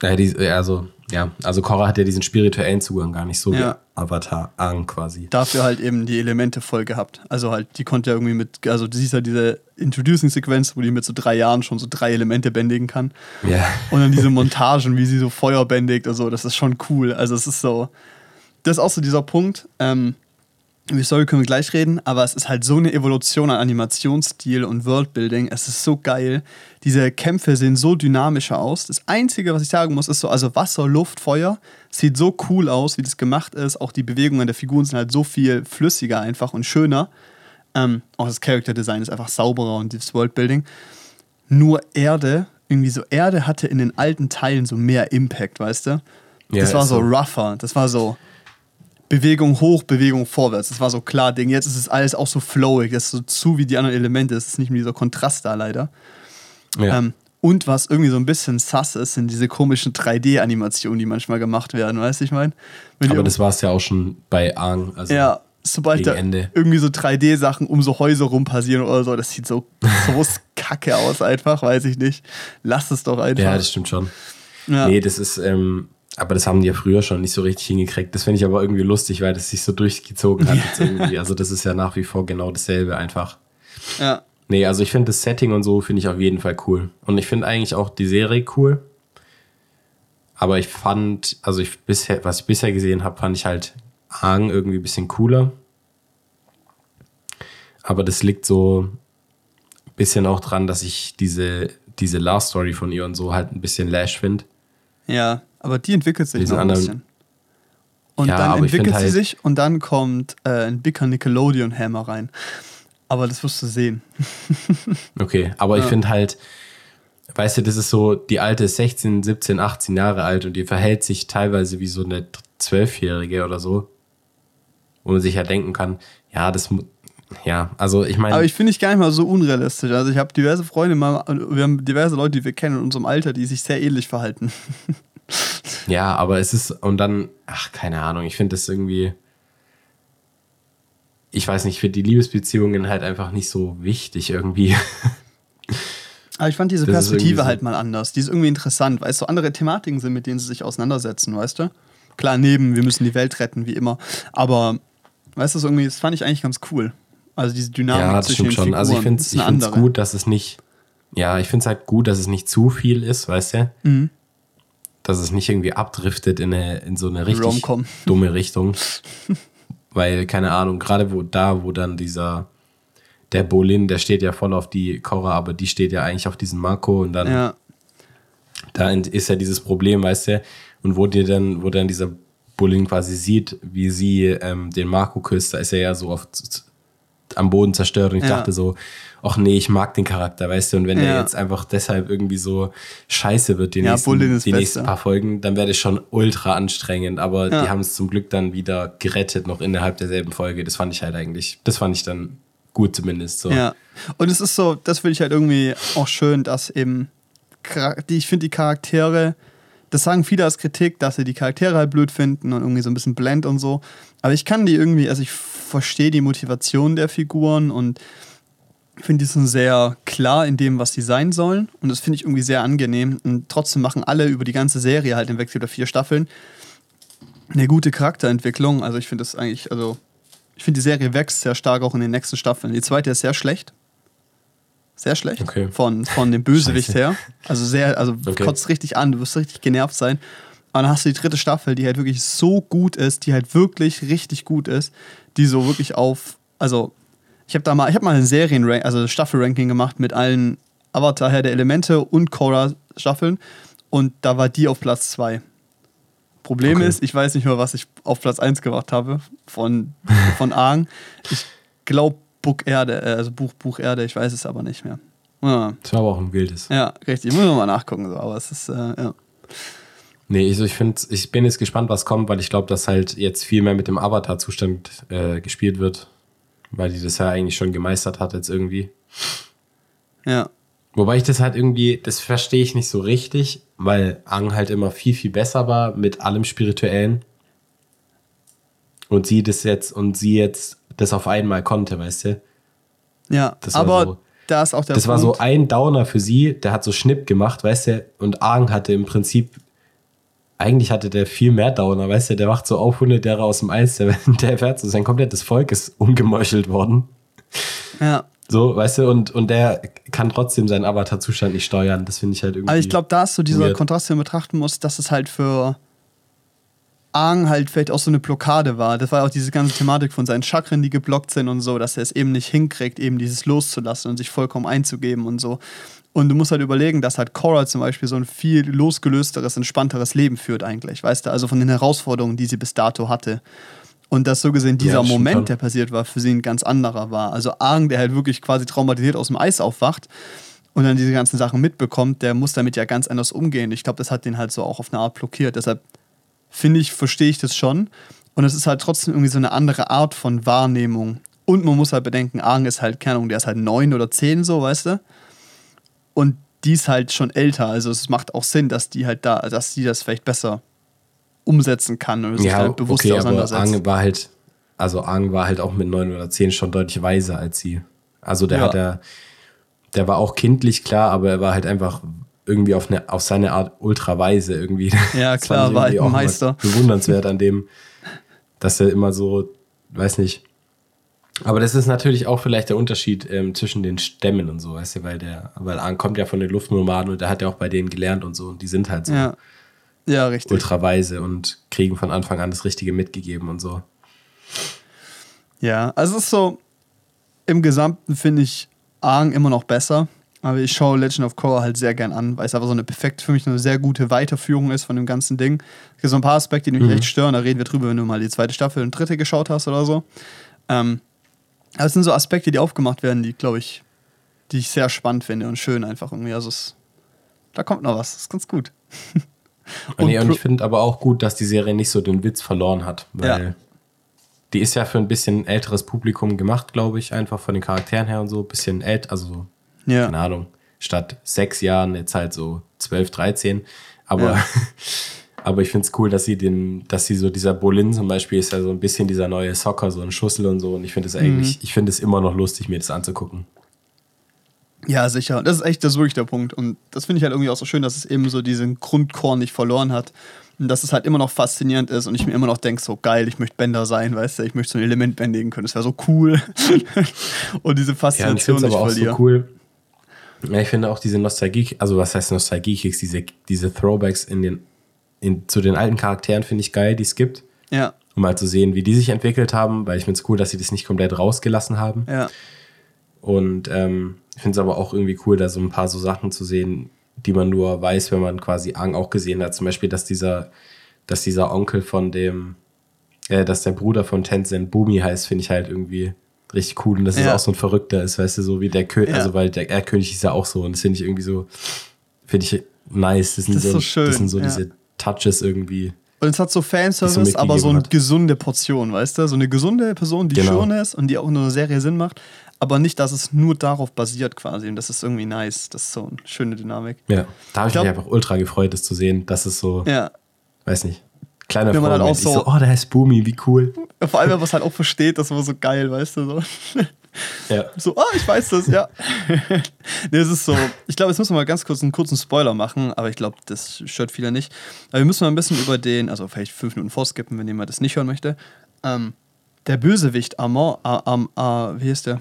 Äh, die, also, ja, also Korra hat ja diesen spirituellen Zugang gar nicht so Ja. wie Avatar Aang quasi. Dafür halt eben die Elemente voll gehabt. Also halt, die konnte ja irgendwie mit, also du siehst ja diese Introducing-Sequenz, wo die mit so drei Jahren schon so drei Elemente bändigen kann. Ja. Und dann diese Montagen, wie sie so Feuer bändigt, also das ist schon cool. Also es ist so, das ist auch so dieser Punkt. Ähm, über die Story können wir gleich reden, aber es ist halt so eine Evolution an Animationsstil und Worldbuilding. Es ist so geil. Diese Kämpfe sehen so dynamischer aus. Das Einzige, was ich sagen muss, ist so, also Wasser, Luft, Feuer sieht so cool aus, wie das gemacht ist. Auch die Bewegungen der Figuren sind halt so viel flüssiger einfach und schöner. Ähm, auch das Character Design ist einfach sauberer und das Worldbuilding. Nur Erde, irgendwie so Erde hatte in den alten Teilen so mehr Impact, weißt du? Ja, das war ist so so. rougher, das war so Bewegung hoch, Bewegung vorwärts. Das war so klar Ding. Jetzt ist es alles auch so flowig, das ist so zu wie die anderen Elemente. Es ist nicht mehr dieser Kontrast da leider. Ja. Ähm, und was irgendwie so ein bisschen sass ist, sind diese komischen 3D-Animationen, die manchmal gemacht werden, weißt du, ich meine? Aber das war es ja auch schon bei Aang. Also Ja, sobald da Ende. irgendwie so 3D-Sachen um so Häuser rum passieren oder so, das sieht so, so kacke aus einfach, weiß ich nicht. Lass es doch einfach. Ja, das stimmt schon. Ja. Nee, das ist, ähm, aber das haben die ja früher schon nicht so richtig hingekriegt. Das finde ich aber irgendwie lustig, weil das sich so durchgezogen hat. Jetzt irgendwie. Also das ist ja nach wie vor genau dasselbe einfach. ja. Nee, also ich finde das Setting und so finde ich auf jeden Fall cool. Und ich finde eigentlich auch die Serie cool. Aber ich fand, also ich bisher, was ich bisher gesehen habe, fand ich halt Aang irgendwie ein bisschen cooler. Aber das liegt so ein bisschen auch dran, dass ich diese, diese Love Story von ihr und so halt ein bisschen lash finde. Ja, aber die entwickelt sich Diese noch ein anderen- bisschen. Und Ja, dann ich entwickelt sie halt- sich und dann kommt äh, ein dicker Nickelodeon-Hammer rein. Aber das wirst du sehen. Okay, aber ich Ja. finde halt, weißt du, das ist so, die alte ist 16, 17, 18 Jahre alt und die verhält sich teilweise wie so eine Zwölfjährige oder so. Wo man sich ja denken kann, ja, das, ja, also ich meine, Aber ich finde ich gar nicht mal so unrealistisch. Also ich habe diverse Freunde, wir haben diverse Leute, die wir kennen in unserem Alter, die sich sehr ähnlich verhalten. ja, aber es ist, und dann, ach, keine Ahnung, ich finde das irgendwie, ich weiß nicht, ich finde die Liebesbeziehungen halt einfach nicht so wichtig irgendwie. Aber ich fand diese Das Perspektive so- halt mal anders. Die ist irgendwie interessant, weil es so andere Thematiken sind, mit denen sie sich auseinandersetzen, weißt du? Klar, neben, wir müssen die Welt retten, wie immer. Aber, weißt du, so irgendwie, das fand ich eigentlich ganz cool. Also diese Dynamik Ja, das zwischen stimmt den schon. Figuren. Also ich finde es gut, dass es nicht, ja, ich finde es halt gut, dass es nicht zu viel ist, weißt du? Mhm. Dass es nicht irgendwie abdriftet in, eine, in so eine richtig dumme Richtung. Weil, keine Ahnung, gerade wo da, wo dann dieser, der Bolin, der steht ja voll auf die Cora, aber die steht ja eigentlich auf diesen Marco und dann Ja, da ist ja dieses Problem, weißt du, und wo dir dann, wo dann dieser Bullen quasi sieht, wie sie ähm, den Marco küsst, da ist er ja so oft am Boden zerstört und ich ja. dachte so, ach nee, ich mag den Charakter, weißt du, und wenn ja. der jetzt einfach deshalb irgendwie so scheiße wird, die, ja, nächsten, die nächsten paar Folgen, dann wäre das schon ultra anstrengend, aber die haben es zum Glück dann wieder gerettet, noch innerhalb derselben Folge, das fand ich halt eigentlich, das fand ich dann gut zumindest so. Ja, und es ist so, das finde ich halt irgendwie auch schön, dass eben, die, ich finde die Charaktere, das sagen viele als Kritik, dass sie die Charaktere halt blöd finden und irgendwie so ein bisschen blend und so. Aber ich kann die irgendwie, also ich verstehe die Motivation der Figuren und finde, die sind sehr klar in dem, was sie sein sollen. Und das finde ich irgendwie sehr angenehm. Und trotzdem machen alle über die ganze Serie halt im Wechsel der vier Staffeln eine gute Charakterentwicklung. Also ich finde das eigentlich, also ich finde die Serie wächst sehr stark auch in den nächsten Staffeln. Die zweite ist sehr schlecht. Sehr schlecht. Okay. Von, von dem Bösewicht her. Also sehr, also okay. kotzt richtig an, du wirst richtig genervt sein. Aber dann hast du die dritte Staffel, die halt wirklich so gut ist, die halt wirklich richtig gut ist, die so wirklich auf, also ich habe da mal, ich habe mal ein Serien, also Staffelranking gemacht mit allen Avatar Herr der Elemente und Korra Staffeln und da war die auf Platz 2. Problem okay. ist, ich weiß nicht mehr, was ich auf Platz 1 gemacht habe von, von Aang. Ich glaube Buch Erde, äh, also Buch Buch Erde, ich weiß es aber nicht mehr. Ja. Das war aber auch ein wildes. Ja, richtig. Muss man mal nachgucken, so. aber es ist, äh, ja. Nee, also ich finde, ich bin jetzt gespannt, was kommt, weil ich glaube, dass halt jetzt viel mehr mit dem Avatar-Zustand äh, gespielt wird. Weil die das ja eigentlich schon gemeistert hat jetzt irgendwie. Ja. Wobei ich das halt irgendwie, das verstehe ich nicht so richtig, weil Ang halt immer viel, viel besser war mit allem Spirituellen. Und sie das jetzt, und sie jetzt das auf einmal konnte, weißt du? Ja, aber so, da ist auch der Das Punkt. war so ein Downer für sie, der hat so Schnipp gemacht, weißt du? Und Aang hatte im Prinzip eigentlich hatte der viel mehr Downer, weißt du, der wacht so auf, 100 Jahre aus dem Eis, der, der erfährt so, sein komplettes Volk ist umgemeuchelt worden. Ja. So, weißt du, und, und der kann trotzdem seinen Avatar-Zustand nicht steuern. Das finde ich halt irgendwie. Aber ich glaube, da ist so dieser weird. Kontrast, den man betrachten muss, dass es halt für Aang halt vielleicht auch so eine Blockade war. Das war auch diese ganze Thematik von seinen Chakren, die geblockt sind und so, dass er es eben nicht hinkriegt, eben dieses loszulassen und sich vollkommen einzugeben und so. Und du musst halt überlegen, dass halt Cora zum Beispiel so ein viel losgelösteres, entspannteres Leben führt eigentlich, weißt du, also von den Herausforderungen, die sie bis dato hatte. Und dass so gesehen dieser ja, Moment, der passiert war, für sie ein ganz anderer war. Also Aang, der halt wirklich quasi traumatisiert aus dem Eis aufwacht und dann diese ganzen Sachen mitbekommt, der muss damit ja ganz anders umgehen. Ich glaube, das hat den halt so auch auf eine Art blockiert. Deshalb finde ich, verstehe ich das schon. Und es ist halt trotzdem irgendwie so eine andere Art von Wahrnehmung. Und man muss halt bedenken, Aang ist halt, keine Ahnung, der ist halt neun oder zehn so, weißt du? Und die ist halt schon älter. Also es macht auch Sinn, dass die halt da, dass die das vielleicht besser umsetzen kann oder sich ja, halt bewusst okay, auseinandersetzt. Aber Ang war halt, also Ang war halt auch mit neun oder zehn schon deutlich weiser als sie. Also der ja. hat er, der war auch kindlich klar, aber er war halt einfach irgendwie auf, eine, auf seine Art ultra weise irgendwie. Ja, klar, war halt ein Meister. Bewundernswert an dem, dass er immer so, weiß nicht, aber das ist natürlich auch vielleicht der Unterschied ähm, zwischen den Stämmen und so, weißt du, weil der, weil Arn kommt ja von den Luftnomaden und der hat ja auch bei denen gelernt und so und die sind halt so ja. Ja, richtig. ultraweise und kriegen von Anfang an das Richtige mitgegeben und so. Ja, also es ist so, im Gesamten finde ich Aang immer noch besser, aber ich schaue Legend of Korra halt sehr gern an, weil es einfach so eine perfekt, für mich eine sehr gute Weiterführung ist von dem ganzen Ding. Es gibt so ein paar Aspekte, die mich mhm. echt stören, da reden wir drüber, wenn du mal die zweite Staffel und dritte geschaut hast oder so. Ähm, das sind so Aspekte, die aufgemacht werden, die, glaube ich, die ich sehr spannend finde und schön einfach irgendwie. Also es, da kommt noch was, das ist ganz gut. und, nee, und ich finde aber auch gut, dass die Serie nicht so den Witz verloren hat, weil ja. die ist ja für ein bisschen älteres Publikum gemacht, glaube ich, einfach von den Charakteren her und so. Bisschen älter, also ja. keine Ahnung, statt sechs Jahren jetzt halt so zwölf, dreizehn. Aber ja. Aber ich finde es cool, dass sie den, dass sie so dieser Bolin zum Beispiel ist ja so ein bisschen dieser neue Soccer, so ein Schussel und so. Und ich finde es eigentlich, mhm. ich finde es immer noch lustig, mir das anzugucken. Ja, sicher. Das ist echt, das ist wirklich der Punkt. Und das finde ich halt irgendwie auch so schön, dass es eben so diesen Grundkorn nicht verloren hat. Und dass es halt immer noch faszinierend ist und ich mir immer noch denke, so geil, ich möchte Bänder sein, weißt du, ich möchte so ein Element bändigen können, das wäre so cool. und diese Faszination ja, nicht aber auch so cool. Ja, ich finde auch diese Nostalgie, also was heißt Nostalgie-Kicks, diese, diese Throwbacks in den in, zu den alten Charakteren finde ich geil, die es gibt. Ja. Um mal zu sehen, wie die sich entwickelt haben, weil ich finde es cool, dass sie das nicht komplett rausgelassen haben. Ja. Und ähm, ich finde es aber auch irgendwie cool, da so ein paar so Sachen zu sehen, die man nur weiß, wenn man quasi Ang auch gesehen hat. Zum Beispiel, dass dieser dass dieser Onkel von dem, äh, dass der Bruder von Tencent Bumi heißt, finde ich halt irgendwie richtig cool. Und dass ja. es auch so ein Verrückter ist, weißt du, so wie der König, ja. also weil der Erdkönig ist ja auch so. Und das finde ich irgendwie so, finde ich nice. Das sind das so, so schön. Das sind so ja. diese Touches irgendwie. Und es hat so Fanservice, so aber so eine hat. gesunde Portion, weißt du? So eine gesunde Person, die genau. schön ist und die auch in einer Serie Sinn macht, aber nicht, dass es nur darauf basiert quasi. Und das ist irgendwie nice. Das ist so eine schöne Dynamik. Ja, da habe ich, ich mich einfach ultra gefreut, das zu sehen. Das ist so, ja. weiß nicht, kleiner Freund. Halt auch so, so, oh, der heißt Boomy, wie cool. Vor allem, wenn man es halt auch versteht, das war so geil, weißt du? So. Ja. So, oh, ich weiß das, ja. nee, es ist so. Ich glaube, jetzt müssen wir mal ganz kurz einen kurzen Spoiler machen, aber ich glaube, das stört viele nicht. Aber wir müssen mal ein bisschen über den, also vielleicht fünf Minuten vorskippen, wenn jemand das nicht hören möchte. Ähm, der Bösewicht Amon, Am, Am, wie heißt der?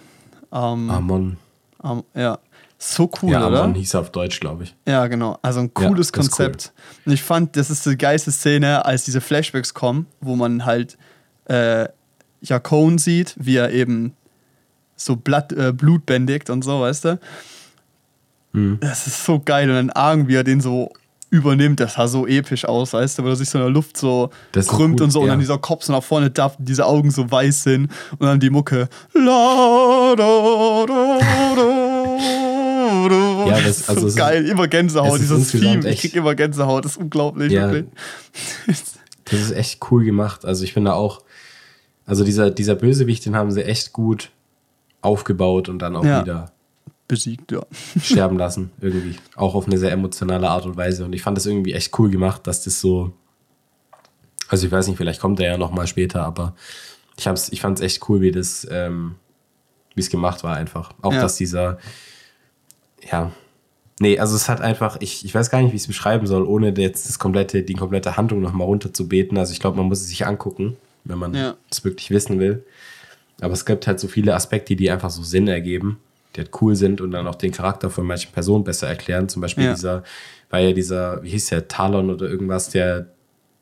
Am, Amon. Am, ja. So cool, ja, oder? Amon hieß er auf Deutsch, glaube ich. Ja, genau. Also ein cooles ja, Konzept. Cool. Und ich fand, das ist die geilste Szene, als diese Flashbacks kommen, wo man halt äh, Jakone sieht, wie er eben so Blatt, äh, Blut bändigt und so, weißt du? Mhm. Das ist so geil. Und dann Argen, wie er den so übernimmt, das sah so episch aus, weißt du, weil er sich so in der Luft so krümmt und so ja. und dann dieser Kopf so nach vorne und diese Augen so weiß sind und dann die Mucke. La, da, da, da, ja, das, also so geil, immer Gänsehaut, dieses Theme, ich krieg immer Gänsehaut, das ist unglaublich, ja, wirklich. Das ist echt cool gemacht, also ich bin da auch, also dieser, dieser Bösewicht, den haben sie echt gut aufgebaut und dann auch ja. wieder besiegt, ja. sterben lassen, irgendwie. Auch auf eine sehr emotionale Art und Weise. Und ich fand das irgendwie echt cool gemacht, dass das so. Also ich weiß nicht, vielleicht kommt er ja nochmal später, aber ich, hab's, ich fand es echt cool, wie das, ähm, wie es gemacht war einfach. Auch ja. dass dieser, ja, nee, also es hat einfach, ich, ich weiß gar nicht, wie ich es beschreiben soll, ohne jetzt das komplette, die komplette Handlung nochmal runterzubeten. Also ich glaube, man muss es sich angucken, wenn man es ja. wirklich wissen will. Aber es gibt halt so viele Aspekte, die einfach so Sinn ergeben, die halt cool sind und dann auch den Charakter von manchen Personen besser erklären. Zum Beispiel ja. dieser, war ja dieser, wie hieß der, Talon oder irgendwas, der,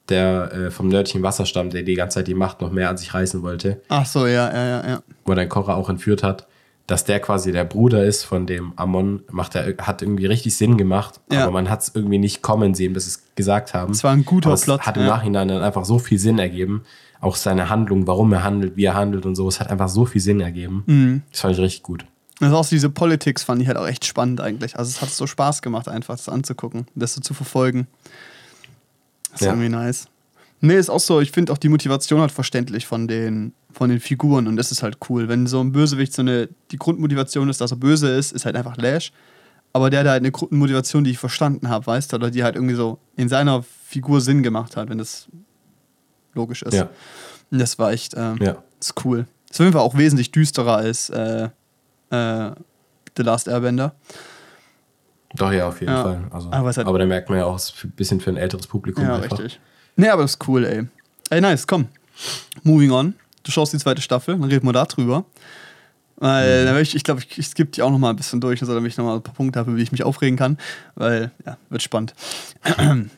der äh, vom nördlichen Wasser stammt, der die ganze Zeit die Macht noch mehr an sich reißen wollte. Ach so, ja, ja, ja, ja. Wo den Kocher auch entführt hat. Dass der quasi der Bruder ist von dem Amon, macht er, hat irgendwie richtig Sinn gemacht, ja. aber man hat es irgendwie nicht kommen sehen, bis es gesagt haben. Es war ein guter aber Plot. Es hat im ja. Nachhinein dann einfach so viel Sinn ergeben, auch seine Handlung, warum er handelt, wie er handelt und so, es hat einfach so viel Sinn ergeben. Mhm. Das fand ich richtig gut. Also auch diese Politics fand ich halt auch echt spannend eigentlich. Also es hat so Spaß gemacht, einfach das anzugucken, das so zu verfolgen. Das ist ja. irgendwie nice. Nee, ist auch so, ich finde auch die Motivation halt verständlich von den, von den Figuren und das ist halt cool. Wenn so ein Bösewicht so eine, die Grundmotivation ist, dass er böse ist, ist halt einfach Lash. Aber der, der halt eine Grundmotivation, die ich verstanden habe, weißt du, oder die halt irgendwie so in seiner Figur Sinn gemacht hat, wenn das logisch ist. Ja. Und das war echt, äh, ja. ist cool. Ist auf jeden Fall auch wesentlich düsterer als äh, äh, The Last Airbender. Doch, ja, auf jeden ja. Fall. Also, aber, halt aber da merkt man ja auch, es ist ein bisschen für ein älteres Publikum. Ja, einfach. richtig. Nee, aber das ist cool, ey. Ey, nice, komm. Moving on. Du schaust die zweite Staffel, dann reden wir da drüber. Weil, mhm. dann ich, ich glaube, ich, ich skippe die auch noch mal ein bisschen durch, also damit ich noch mal ein paar Punkte habe, wie ich mich aufregen kann. Weil, ja, wird spannend.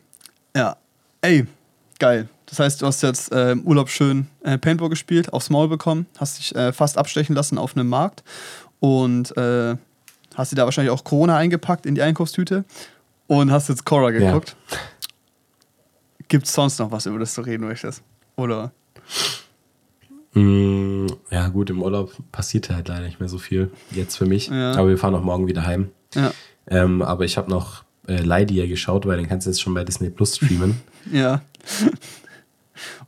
ja. Ey, geil. Das heißt, du hast jetzt äh, im Urlaub schön äh, Paintball gespielt, aufs Maul bekommen, hast dich äh, fast abstechen lassen auf einem Markt und äh, hast dir da wahrscheinlich auch Corona eingepackt in die Einkaufstüte und hast jetzt Cora geguckt. Ja. Gibt es sonst noch was, über das du reden möchtest? Oder? Mm, ja, gut, im Urlaub passiert halt leider nicht mehr so viel jetzt für mich. Ja. Aber wir fahren auch morgen wieder heim. Ja. Ähm, aber ich habe noch äh, Lightyear geschaut, weil den kannst du jetzt schon bei Disney Plus streamen. ja.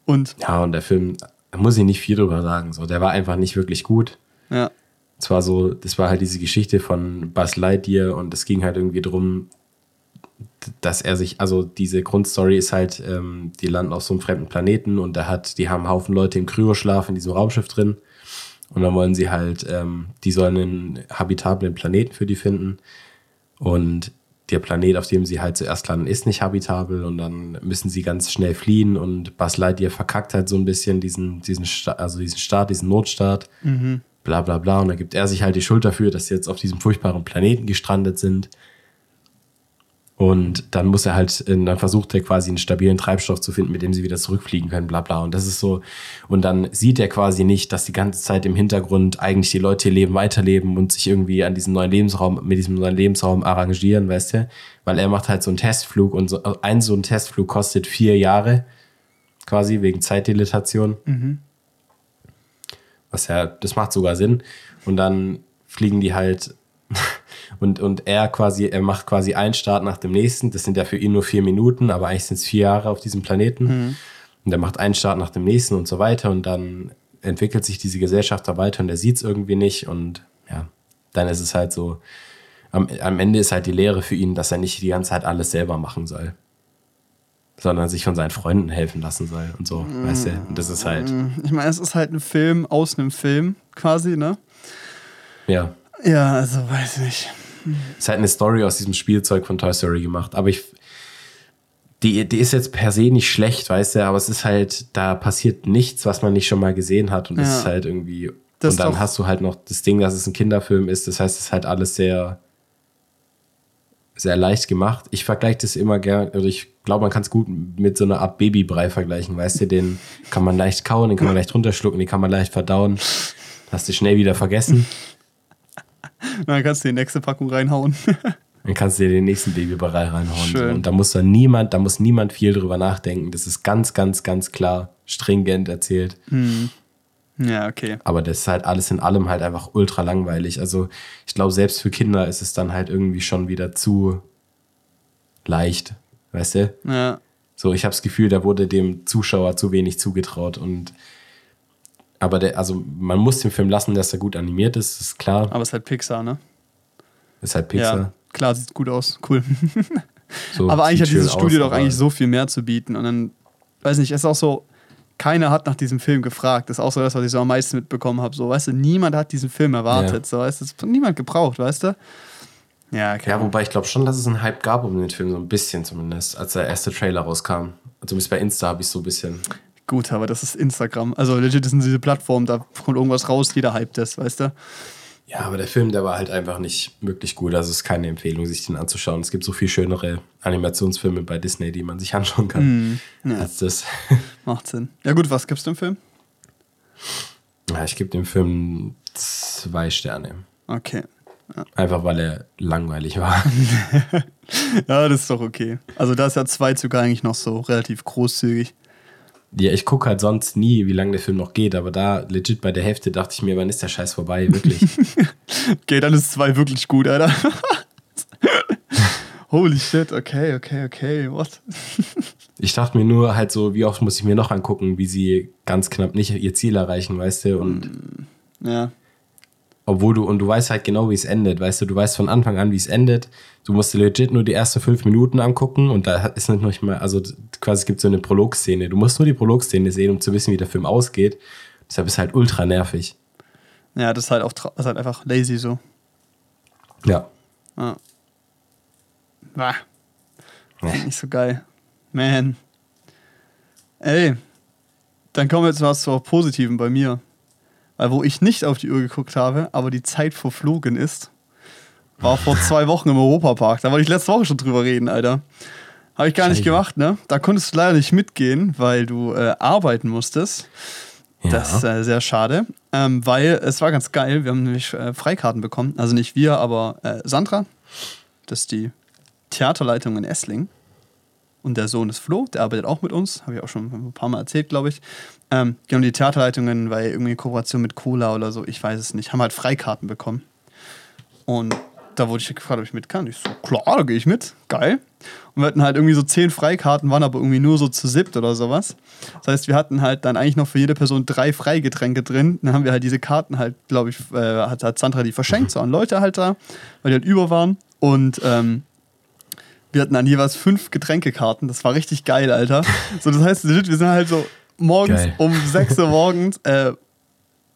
Und? Ja, und der Film, da muss ich nicht viel drüber sagen. So, der war einfach nicht wirklich gut. Ja. Es war so, das war halt diese Geschichte von Buzz Lightyear und es ging halt irgendwie drum, dass er sich, also diese Grundstory ist halt, ähm, die landen auf so einem fremden Planeten und da hat, die haben einen Haufen Leute im Kryoschlaf in diesem Raumschiff drin. Und dann wollen sie halt, ähm, die sollen einen habitablen Planeten für die finden. Und der Planet, auf dem sie halt zuerst landen, ist nicht habitabel und dann müssen sie ganz schnell fliehen und Buzz Lightyear verkackt halt so ein bisschen diesen, diesen, also diesen Start, diesen Notstart, mhm. bla bla bla. Und dann gibt er sich halt die Schuld dafür, dass sie jetzt auf diesem furchtbaren Planeten gestrandet sind und dann muss er halt, dann versucht er quasi einen stabilen Treibstoff zu finden, mit dem sie wieder zurückfliegen können, bla bla. Und das ist so, und dann sieht er quasi nicht, dass die ganze Zeit im Hintergrund eigentlich die Leute ihr Leben weiterleben und sich irgendwie an diesem neuen Lebensraum, mit diesem neuen Lebensraum arrangieren, weißt du? Weil er macht halt so einen Testflug und so, ein so ein Testflug kostet vier Jahre. quasi wegen Zeitdilatation. Mhm. Was ja, das macht sogar Sinn. Und dann fliegen die halt und, und er quasi, er macht quasi einen Start nach dem nächsten. Das sind ja für ihn nur vier Minuten, aber eigentlich sind es vier Jahre auf diesem Planeten. Mhm. Und er macht einen Start nach dem nächsten und so weiter. Und dann entwickelt sich diese Gesellschaft da weiter und er sieht es irgendwie nicht. Und ja, dann ist es halt so, am, am Ende ist halt die Lehre für ihn, dass er nicht die ganze Zeit alles selber machen soll. Sondern sich von seinen Freunden helfen lassen soll und so, weißt du? Und das ist halt, Ich meine, es ist halt ein Film aus einem Film quasi, ne? ja, Ja, also weiß ich nicht. ist halt eine Story aus diesem Spielzeug von Toy Story gemacht. Aber ich, die, die ist jetzt per se nicht schlecht, weißt du, aber es ist halt, da passiert nichts, was man nicht schon mal gesehen hat. Und Ja. ist halt irgendwie. Das und dann doch- hast du halt noch das Ding, dass es ein Kinderfilm ist. Das heißt, es ist halt alles sehr, sehr leicht gemacht. Ich vergleiche das immer gern, oder ich glaube, man kann es gut mit so einer Art Babybrei vergleichen, weißt du, den kann man leicht kauen, den kann man leicht runterschlucken, den kann man leicht verdauen. Hast du schnell wieder vergessen. Dann kannst du die nächste Packung reinhauen. Dann kannst du dir den nächsten Babybrei reinhauen. Schön. Und da muss dann niemand, da muss niemand viel drüber nachdenken. Das ist ganz, ganz, ganz klar stringent erzählt. ja, okay. Aber das ist halt alles in allem halt einfach ultra langweilig. Also ich glaube, selbst für Kinder ist es dann halt irgendwie schon wieder zu leicht. Weißt du? Ja. So, ich habe das Gefühl, da wurde dem Zuschauer zu wenig zugetraut. Und aber der, also man muss den Film lassen, dass er gut animiert ist, ist klar. Aber es ist halt Pixar, ne? Ist halt Pixar. Ja, klar, sieht gut aus. Cool. So, aber eigentlich hat dieses Studio aus, doch eigentlich so viel mehr zu bieten. Und dann, weiß nicht, es ist auch so, keiner hat nach diesem Film gefragt. Das ist auch so das, was ich so am meisten mitbekommen habe. So, weißt du, niemand hat diesen Film erwartet. So, weißt du, niemand gebraucht, weißt du? Ja, okay. Ja, wobei ich glaube schon, dass es einen Hype gab um den Film, so ein bisschen zumindest, als der erste Trailer rauskam. Zumindest bei Insta habe ich so ein bisschen. Gut, aber das ist Instagram. Also legit das sind diese Plattformen, da kommt irgendwas raus, jeder hypt das, weißt du? Ja, aber der Film, der war halt einfach nicht wirklich gut. Also es ist keine Empfehlung, sich den anzuschauen. Es gibt so viel schönere Animationsfilme bei Disney, die man sich anschauen kann, Mhm. als das. Macht Sinn. Ja gut, was gibt's dem Film? Ja, ich gebe dem Film zwei Sterne. Okay. Einfach weil er langweilig war. Ja, das ist doch okay. Also da ist ja zwei sogar eigentlich noch so relativ großzügig. Ja, ich gucke halt sonst nie, wie lange der Film noch geht, aber da legit bei der Hälfte dachte ich mir, wann ist der Scheiß vorbei? Wirklich. Okay, dann ist zwei wirklich gut, Alter. Holy shit, okay, okay, okay, what? Ich dachte mir nur halt so, wie oft muss ich mir noch angucken, wie sie ganz knapp nicht ihr Ziel erreichen, weißt du? Und Ja. Obwohl du, und du weißt halt genau, wie es endet, weißt du, du weißt von Anfang an, wie es endet. Du musst dir legit nur die ersten fünf Minuten angucken und da ist nicht mal, also quasi es gibt so eine Prologszene. Du musst nur die Prologszene sehen, um zu wissen, wie der Film ausgeht. Deshalb ist halt ultra nervig. Ja, das ist halt auch ist halt einfach lazy so. Ja. Ja. Bah. Ja. Nicht so geil. Man. Ey. Dann kommen wir jetzt mal zur Positiven bei mir. Weil wo ich nicht auf die Uhr geguckt habe, aber die Zeit verflogen ist, war vor zwei Wochen im Europapark. Da wollte ich letzte Woche schon drüber reden, Alter. Habe ich gar nicht Scheiße. gemacht, ne? Da konntest du leider nicht mitgehen, weil du äh, arbeiten musstest. ja. Das ist äh, sehr schade, ähm, weil es war ganz geil. Wir haben nämlich äh, Freikarten bekommen. Also nicht wir, aber äh, Sandra. Das ist die Theaterleitung in Essling. Und der Sohn ist Flo, der arbeitet auch mit uns. Habe ich auch schon ein paar Mal erzählt, glaube ich. Ähm, die haben die Theaterleitungen, weil irgendwie Kooperation mit Cola oder so, ich weiß es nicht, haben halt Freikarten bekommen. Und da wurde ich gefragt, ob ich mit kann. Ich so, klar, da gehe ich mit. Geil. Und wir hatten halt irgendwie so zehn Freikarten, waren aber irgendwie nur so zu siebt oder sowas. Das heißt, wir hatten halt dann eigentlich noch für jede Person drei Freigetränke drin. Dann haben wir halt diese Karten halt, glaube ich, äh, hat, hat Sandra die verschenkt, so an Leute halt da, weil die halt über waren. Und ähm, wir hatten dann jeweils fünf Getränkekarten. Das war richtig geil, Alter. So, das heißt, wir sind halt so morgens Geil. um 6 Uhr morgens, äh,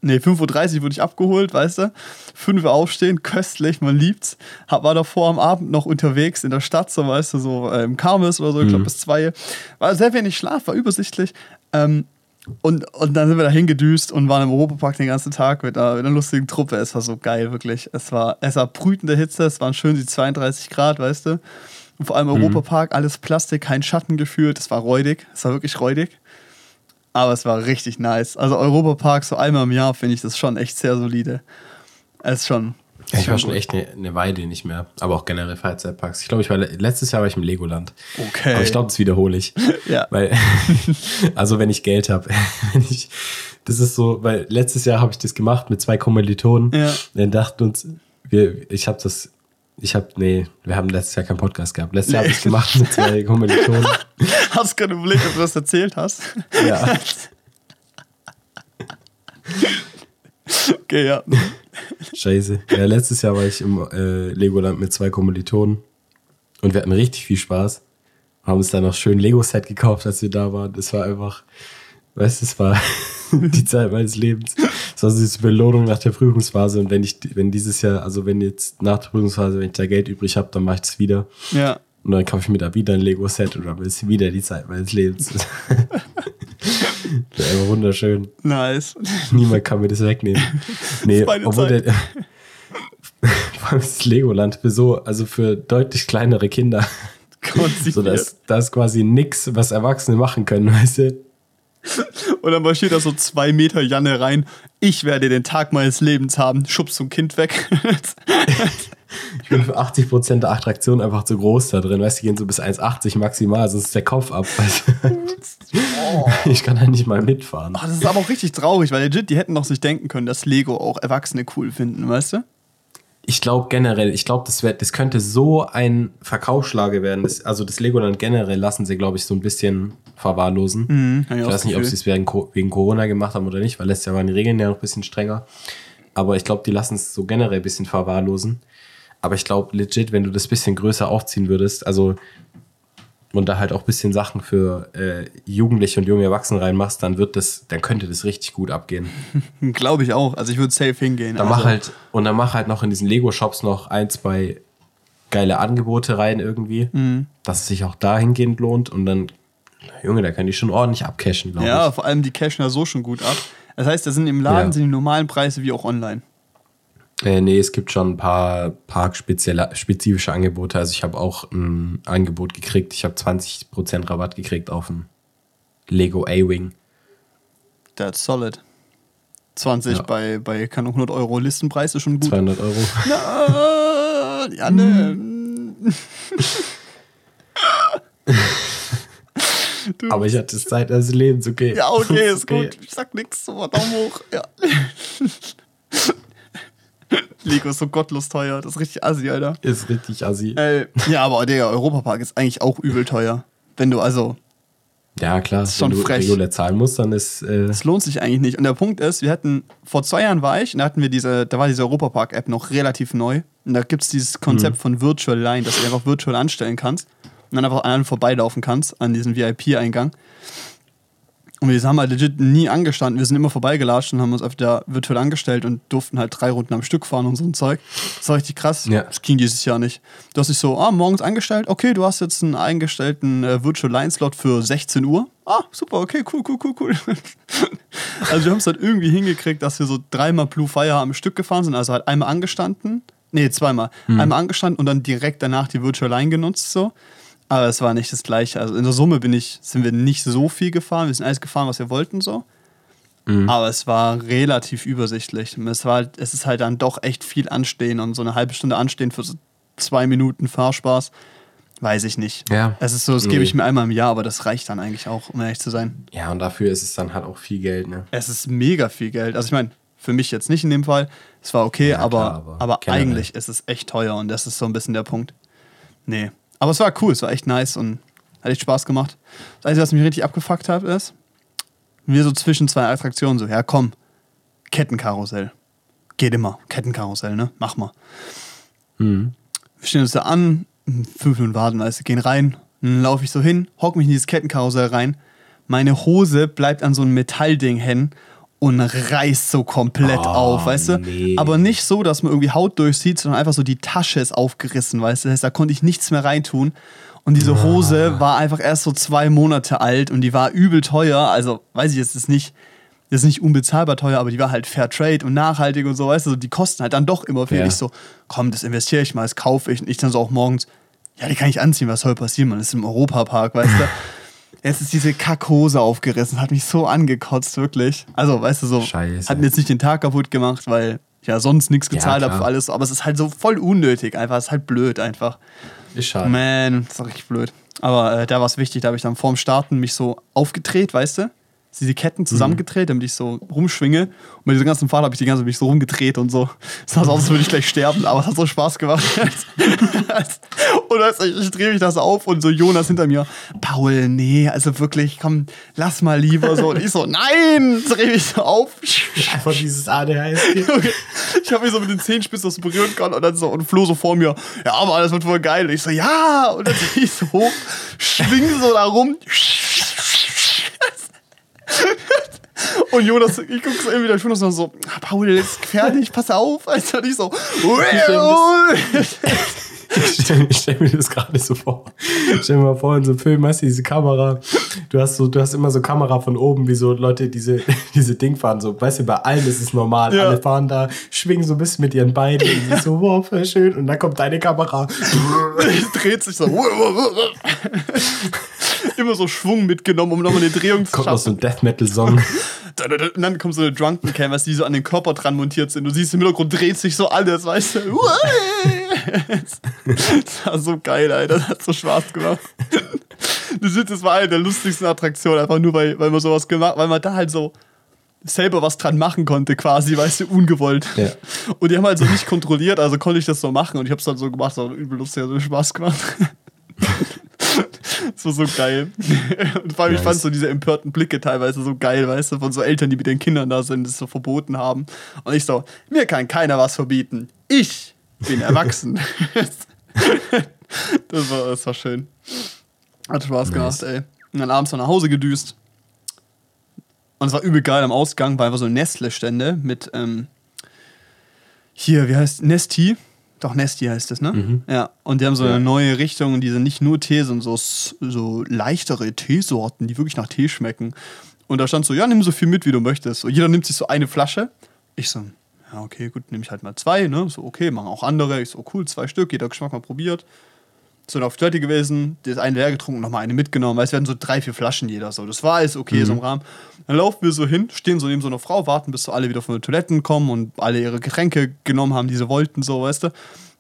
nee, 5.30 Uhr wurde ich abgeholt, weißt du? 5 Uhr aufstehen, köstlich, man liebt's. Hab, war davor am Abend noch unterwegs in der Stadt, so weißt du, so äh, im Karmes oder so, ich glaube bis 2. War sehr wenig Schlaf, war übersichtlich. Ähm, und, und dann sind wir da hingedüst und waren im Europapark den ganzen Tag mit einer, mit einer lustigen Truppe. Es war so geil, wirklich. Es war, es war brütende Hitze, es waren schön die 32 Grad, weißt du. Und vor allem Europapark, alles Plastik, kein Schatten gefühlt. Es war räudig, es war wirklich räudig. Aber es war richtig nice. Also Europapark so einmal im Jahr finde ich das schon echt sehr solide. Es ist schon, ich war schon gut. echt eine, eine, Weile nicht mehr, aber auch generell Freizeitparks. Ich glaube, ich war letztes Jahr war ich im Legoland. Okay. Aber ich glaube, das wiederhole ich. ja. Weil, also wenn ich Geld habe, das ist so, weil letztes Jahr habe ich das gemacht mit zwei Kommilitonen. Ja. Wir dachten uns, wir, ich habe das, ich habe, nee, wir haben letztes Jahr keinen Podcast gehabt. Letztes nee. Jahr habe ich es gemacht mit zwei Kommilitonen. Hast gerade überlegt, ob du das erzählt hast? Ja. okay, ja. Scheiße. Ja, letztes Jahr war ich im äh, Legoland mit zwei Kommilitonen und wir hatten richtig viel Spaß. Haben uns dann noch schön Lego-Set gekauft, als wir da waren. Das war einfach, weißt du, es war die Zeit meines Lebens. Das war so diese Belohnung nach der Prüfungsphase. Und wenn ich, wenn dieses Jahr, also wenn jetzt nach der Prüfungsphase, wenn ich da Geld übrig habe, dann mache ich das wieder. Ja. Und dann kaufe ich mir da wieder ein Lego-Set und dann ist wieder die Zeit meines Lebens. Das ist einfach wunderschön. Nice. Niemand kann mir das wegnehmen. Nee, das obwohl Zeit. der. Vor allem das Legoland für so, also für deutlich kleinere Kinder. so, dass da ist quasi nichts, was Erwachsene machen können, weißt du? Und dann marschiert da so zwei Meter Janne rein. Ich werde den Tag meines Lebens haben. Schubst ein Kind weg. ich bin für 80% der Attraktion einfach zu groß da drin. Weißt du, die gehen so bis 1,80 maximal, sonst ist der Kopf ab. oh. Ich kann da nicht mal mitfahren. Ach, das ist aber auch richtig traurig, weil legit, die hätten doch sich denken können, dass Lego auch Erwachsene cool finden, weißt du? Ich glaube generell, ich glaube, das, das könnte so ein Verkaufsschlage werden. Das, also das Legoland generell lassen sie, glaube ich, so ein bisschen verwahrlosen. Mhm, ich weiß nicht, ob sie es wegen, wegen Corona gemacht haben oder nicht, weil letztes Jahr waren die Regeln ja noch ein bisschen strenger. Aber ich glaube, die lassen es so generell ein bisschen verwahrlosen. Aber ich glaube legit, wenn du das ein bisschen größer aufziehen würdest, also und da halt auch ein bisschen Sachen für äh, Jugendliche und junge Erwachsene reinmachst, dann wird das, dann könnte das richtig gut abgehen. Glaube ich auch. Also ich würde safe hingehen. Dann also. mach halt, und dann mach halt noch in diesen Lego-Shops noch ein, zwei geile Angebote rein irgendwie, mhm. dass es sich auch dahingehend lohnt und dann, Junge, da kann die schon ordentlich abcashen, glaube ja, ich. Ja, vor allem die cashen ja so schon gut ab. Das heißt, da sind im Laden ja. sind die normalen Preise wie auch online. Äh, nee, es gibt schon ein paar parkspezifische Angebote. Also ich habe auch ein Angebot gekriegt. Ich habe 20% Rabatt gekriegt auf ein Lego A-Wing. That's solid. 20 ja. bei, bei kann 100 Euro Listenpreis ist schon gut. 200 Euro. Na, ja, ne. Aber ich hatte Zeit des Lebens, okay. Ja, okay, ist okay. gut. Ich sag nichts, so Daumen hoch. Ja. Lego ist so gottlos teuer. Das ist richtig assi, Alter. Ist richtig assi. Äh, ja, aber der Europapark ist eigentlich auch übel teuer. Wenn du also. Ja, klar. Ist schon wenn du frech. regulär zahlen musst, dann ist. Äh das lohnt sich eigentlich nicht. Und der Punkt ist, wir hatten, vor zwei Jahren war ich, und da hatten wir diese, da war diese Europapark-App noch relativ neu. Und da gibt es dieses Konzept mhm. von Virtual Line, dass du einfach virtual anstellen kannst und dann einfach an einem vorbeilaufen kannst, an diesem VIP-Eingang. Und wir haben halt legit nie angestanden. Wir sind immer vorbeigelatscht und haben uns öfter virtuell angestellt und durften halt drei Runden am Stück fahren und so ein Zeug. Das war richtig krass. Ja. Das ging dieses Jahr nicht. Du hast dich so, ah, morgens angestellt, okay, du hast jetzt einen eingestellten äh, Virtual Line Slot für 16 Uhr. Ah, super, okay, cool, cool, cool, cool. also wir haben es halt irgendwie hingekriegt, dass wir so dreimal Blue Fire am Stück gefahren sind. Also halt einmal angestanden, nee, zweimal. Hm. Einmal angestanden und dann direkt danach die Virtual Line genutzt so. Aber es war nicht das Gleiche. Also in der Summe bin ich, sind wir nicht so viel gefahren. Wir sind alles gefahren, was wir wollten so. Mhm. Aber es war relativ übersichtlich. Es, war, es ist halt dann doch echt viel Anstehen und so eine halbe Stunde Anstehen für so zwei Minuten Fahrspaß. Weiß ich nicht. Ja. Es ist so, das nee. gebe ich mir einmal im Jahr, aber das reicht dann eigentlich auch, um ehrlich zu sein. Ja, und dafür ist es dann halt auch viel Geld, ne? Es ist mega viel Geld. Also ich meine, für mich jetzt nicht in dem Fall. Es war okay, ja, aber, klar, aber, aber eigentlich ist es echt teuer und das ist so ein bisschen der Punkt. Nee. Aber es war cool, es war echt nice und hat echt Spaß gemacht. Das Einzige, was mich richtig abgefuckt hat, ist, wir so zwischen zwei Attraktionen so, ja komm, Kettenkarussell. Geht immer, Kettenkarussell, ne? Mach mal. Mhm. Wir stehen uns da an, fünf Minuten warten, also gehen rein, dann laufe ich so hin, hock mich in dieses Kettenkarussell rein. Meine Hose bleibt an so einem Metallding hängen und reißt so komplett oh, auf, weißt du? Nee. Aber nicht so, dass man irgendwie Haut durchsieht, sondern einfach so die Tasche ist aufgerissen, weißt du? Das heißt, da konnte ich nichts mehr reintun. Und diese Hose oh. war einfach erst so zwei Monate alt und die war übel teuer. Also, weiß ich, es ist nicht, das ist nicht unbezahlbar teuer, aber die war halt Fair Trade und nachhaltig und so, weißt du? Die kosten halt dann doch immer viel. Ja. Ich so, komm, das investiere ich mal, das kaufe ich. Und ich dann so auch morgens, ja, die kann ich anziehen, was soll passieren, man? Ist im Europapark, weißt du? Es ist diese Kackhose aufgerissen, hat mich so angekotzt, wirklich. Also, weißt du, so. Scheiße. Hat mir jetzt nicht den Tag kaputt gemacht, weil ja sonst nichts gezahlt ja, habe für alles. Aber es ist halt so voll unnötig einfach. Es ist halt blöd einfach. Ist schade. Man, das ist richtig blöd. Aber äh, da war es wichtig, da habe ich dann vorm Starten mich so aufgedreht, weißt du? Diese Ketten zusammengedreht, damit ich so rumschwinge. Und bei dieser ganzen Fahrt habe ich die ganze Zeit mich so rumgedreht und so. Es sah aus, als würde ich gleich sterben, aber es hat so Spaß gemacht. und also ich, ich drehe mich das auf und so Jonas hinter mir, Paul, nee, also wirklich, komm, lass mal lieber so. Und ich so, nein, drehe mich so auf. Einfach dieses ADHS. ich habe mich so mit den Zehenspitzen so berühren können und dann so, und Flo so vor mir, ja, aber das wird voll geil. Und ich so, ja, und dann drehe ich so hoch, schwinge so da rum. Und Jonas, ich gucke so irgendwie, der Jonas noch so, Paul, das ist gefährlich, pass auf. Also nicht so, ich stelle stell mir das gerade so vor. Stell mir mal vor, in so einem Film hast du diese Kamera. Du hast, so, du hast immer so Kamera von oben, wie so Leute diese, diese Ding fahren. So, weißt du, bei allen ist es normal. Ja. Alle fahren da, schwingen so ein bisschen mit ihren Beinen. Und so, wow, voll schön. Und dann kommt deine Kamera. dreht sich so. immer so Schwung mitgenommen, um nochmal eine Drehung zu schaffen. Kommt aus so ein Death Metal Song. Und dann kommt so eine Drunken Cam, die so an den Körper dran montiert sind. Du siehst im Hintergrund dreht sich so alles, weißt du. das war so geil, Alter. Das hat so Spaß gemacht. Das war eine der lustigsten Attraktionen, einfach nur weil, weil man sowas gemacht, weil man da halt so selber was dran machen konnte, quasi, weißt du, ungewollt. Ja. Und die haben halt so nicht kontrolliert, also konnte ich das so machen und ich hab's dann so gemacht, das hat übel lustig, hat so Spaß gemacht. Das war so geil. Und vor allem, nice. ich fand so diese empörten Blicke teilweise so geil, weißt du, von so Eltern, die mit den Kindern da sind, das so verboten haben. Und ich so, mir kann keiner was verbieten. Ich bin erwachsen. das, war, das war schön. Hat Spaß nice. gemacht, ey. Und dann abends noch nach Hause gedüst. Und es war übel geil am Ausgang, weil wir so Nestle-Stände mit, ähm, hier, wie heißt Nesti? Doch, Nesti heißt es, ne? Mhm. Ja. Und die haben so eine neue Richtung, die sind nicht nur Tee, sondern so, so leichtere Teesorten, die wirklich nach Tee schmecken. Und da stand so, ja, nimm so viel mit, wie du möchtest. Und jeder nimmt sich so eine Flasche. Ich so, ja, okay, gut, nehme ich halt mal zwei, ne? So, okay, machen auch andere. Ich so, cool, zwei Stück, jeder Geschmack mal probiert. Sind auf Toilette gewesen, das eine leer getrunken, nochmal eine mitgenommen, weil es werden so drei, vier Flaschen jeder. So, das war alles okay, mhm. so im Rahmen. Dann laufen wir so hin, stehen so neben so einer Frau, warten, bis so alle wieder von den Toiletten kommen und alle ihre Getränke genommen haben, die sie wollten, so, weißt du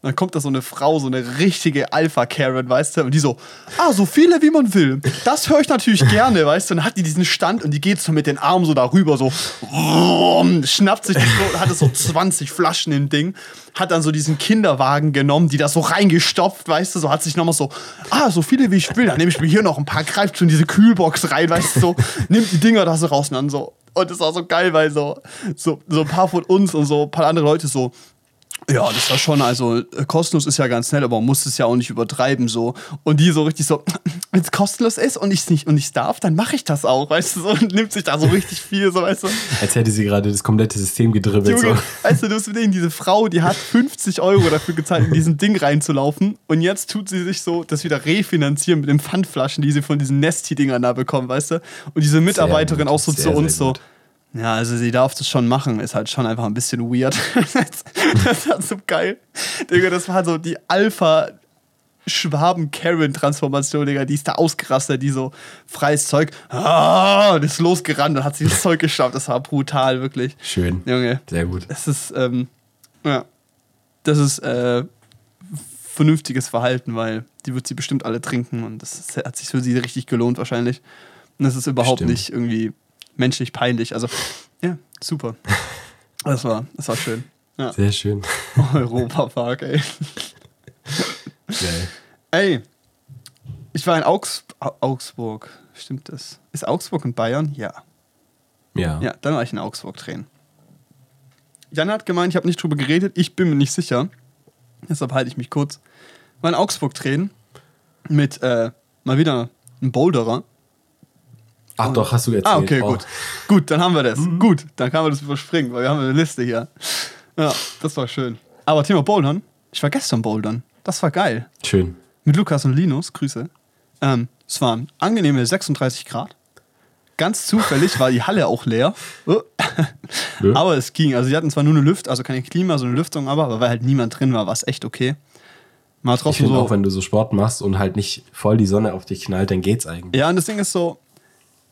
dann kommt da so eine Frau, so eine richtige Alpha-Karen, weißt du? Und die so, ah, so viele wie man will. Das höre ich natürlich gerne, weißt du? Und dann hat die diesen Stand und die geht so mit den Armen so darüber, so, schnappt sich, so, hatte so 20 Flaschen im Ding, hat dann so diesen Kinderwagen genommen, die da so reingestopft, weißt du? So hat sich nochmal so, ah, so viele wie ich will. Dann nehme ich mir hier noch ein paar, greift schon diese Kühlbox rein, weißt du? So, nimmt die Dinger da so raus und dann so. Und das war so geil, weil so, so, so ein paar von uns und so ein paar andere Leute so, ja, das war schon, also äh, kostenlos ist ja ganz nett, aber man muss es ja auch nicht übertreiben so. Und die so richtig so, wenn es kostenlos ist und ich es nicht und ich darf, dann mache ich das auch, weißt du, so, und nimmt sich da so richtig viel, so, weißt du. Als hätte sie gerade das komplette System gedribbelt. Junge, so. Weißt du, du musst überlegen, diese Frau, die hat 50 Euro dafür gezahlt, in diesen Ding reinzulaufen und jetzt tut sie sich so das wieder refinanzieren mit den Pfandflaschen, die sie von diesen Nesti-Dingern da bekommt, weißt du. Und diese Mitarbeiterin auch so sehr, zu uns so, ja, also sie darf das schon machen, ist halt schon einfach ein bisschen weird. das war so geil. Digga, das war so die Alpha Schwaben-Karen-Transformation, Digga, die ist da ausgerastet, die so freies Zeug, ah, und ist losgerannt und hat sich das Zeug geschafft. Das war brutal, wirklich. Schön. Junge. Sehr gut. Es ist, ähm, ja, das ist äh, vernünftiges Verhalten, weil die wird sie bestimmt alle trinken und das hat sich für sie richtig gelohnt wahrscheinlich. Und das ist überhaupt Stimmt. nicht irgendwie menschlich peinlich. Also, ja, super. Das war, das war schön. Ja. Sehr schön. Europapark, ey. Geil. Ey, ich war in Augs Augsburg. Stimmt das? Ist Augsburg in Bayern? Ja. Ja. Ja, dann war ich in Augsburg drehen. Jan hat gemeint, ich habe nicht drüber geredet. Ich bin mir nicht sicher. Deshalb halte ich mich kurz. War in Augsburg drehen mit äh, mal wieder einem Boulderer. Ach doch, hast du jetzt. Ah, okay, oh. gut. Gut, dann haben wir das. Mhm. Gut, dann kann man das überspringen, weil wir haben eine Liste hier. Ja, das war schön. Aber Thema Bouldern. Ich war gestern Bouldern. Das war geil. Schön. Mit Lukas und Linus, Grüße. Ähm, es waren angenehme 36 Grad. Ganz zufällig war die Halle auch leer. Oh. aber es ging. Also, sie hatten zwar nur eine Lüftung, also keine Klima, so eine Lüftung, aber, aber weil halt niemand drin war, war es echt okay. Mal trotzdem ich finde so, auch, wenn du so Sport machst und halt nicht voll die Sonne auf dich knallt, dann geht's eigentlich. Ja, und das Ding ist so,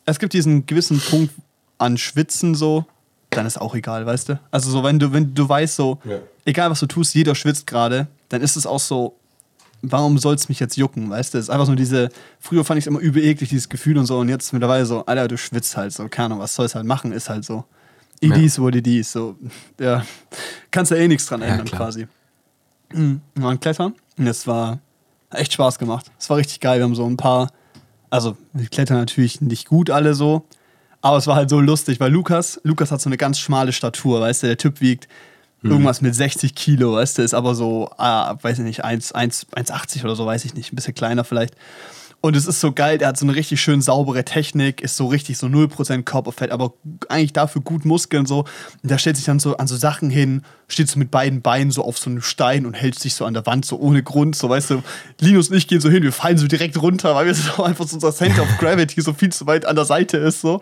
es gibt diesen gewissen Punkt an Schwitzen so, dann ist auch egal, weißt du? Also so, wenn du, wenn du weißt, so, ja. egal was du tust, jeder schwitzt gerade, dann ist es auch so, warum soll es mich jetzt jucken, weißt du? Es ist einfach so diese, früher fand ich es immer übel eklig, dieses Gefühl und so, und jetzt mittlerweile so, Alter, du schwitzt halt so, keine Ahnung, was soll es halt machen, ist halt so. It ja. is what it is, so, ja, kannst da eh nichts dran ändern, ja, quasi. Mhm. Wir waren klettern und es war echt Spaß gemacht. Es war richtig geil, wir haben so ein paar, also wir klettern natürlich nicht gut alle so, aber es war halt so lustig, weil Lukas, Lukas hat so eine ganz schmale Statur, weißt du, der Typ wiegt hm. irgendwas mit 60 Kilo, weißt du, ist aber so, ah, weiß ich nicht, 1,80 oder so, weiß ich nicht, ein bisschen kleiner vielleicht. Und es ist so geil, der hat so eine richtig schön saubere Technik, ist so richtig so 0% Körperfett, aber eigentlich dafür gut Muskeln so. Und der stellt sich dann so an so Sachen hin, steht so mit beiden Beinen so auf so einem Stein und hält sich so an der Wand so ohne Grund, so weißt du. Linus und ich gehen so hin, wir fallen so direkt runter, weil wir so einfach so unser Center of Gravity so viel zu weit an der Seite ist so.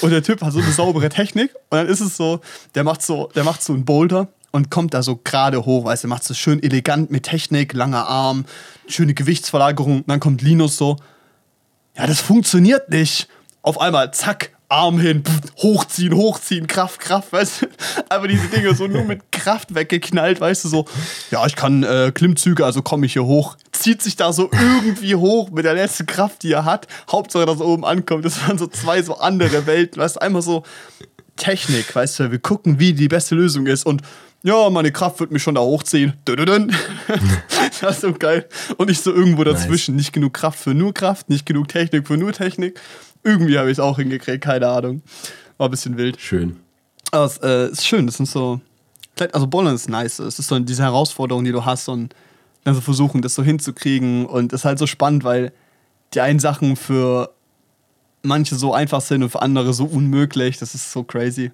Und der Typ hat so eine saubere Technik und dann ist es so, der macht so, der macht so einen Boulder und kommt da so gerade hoch, weißt du, macht es schön elegant mit Technik, langer Arm, schöne Gewichtsverlagerung. Und dann kommt Linus so, ja, das funktioniert nicht. Auf einmal, zack, Arm hin, pff, hochziehen, hochziehen, Kraft, Kraft, weißt du? Einfach diese Dinge so nur mit Kraft weggeknallt, weißt du, so, ja, ich kann äh, Klimmzüge, also komme ich hier hoch. Zieht sich da so irgendwie hoch mit der letzten Kraft, die er hat. Hauptsache, dass er oben ankommt. Das waren so zwei so andere Welten, weißt du, einmal so Technik, weißt du, wir gucken, wie die beste Lösung ist und ja, meine Kraft wird mich schon da hochziehen. das ist so geil. Und ich so irgendwo dazwischen. Nice. Nicht genug Kraft für nur Kraft, nicht genug Technik für nur Technik. Irgendwie habe ich es auch hingekriegt, keine Ahnung. War ein bisschen wild. Schön. Aber es äh, ist schön, das sind so. Also Bowlen ist nice. Es ist so diese Herausforderung, die du hast und dann so versuchen, das so hinzukriegen. Und es ist halt so spannend, weil die einen Sachen für manche so einfach sind und für andere so unmöglich. Das ist so crazy.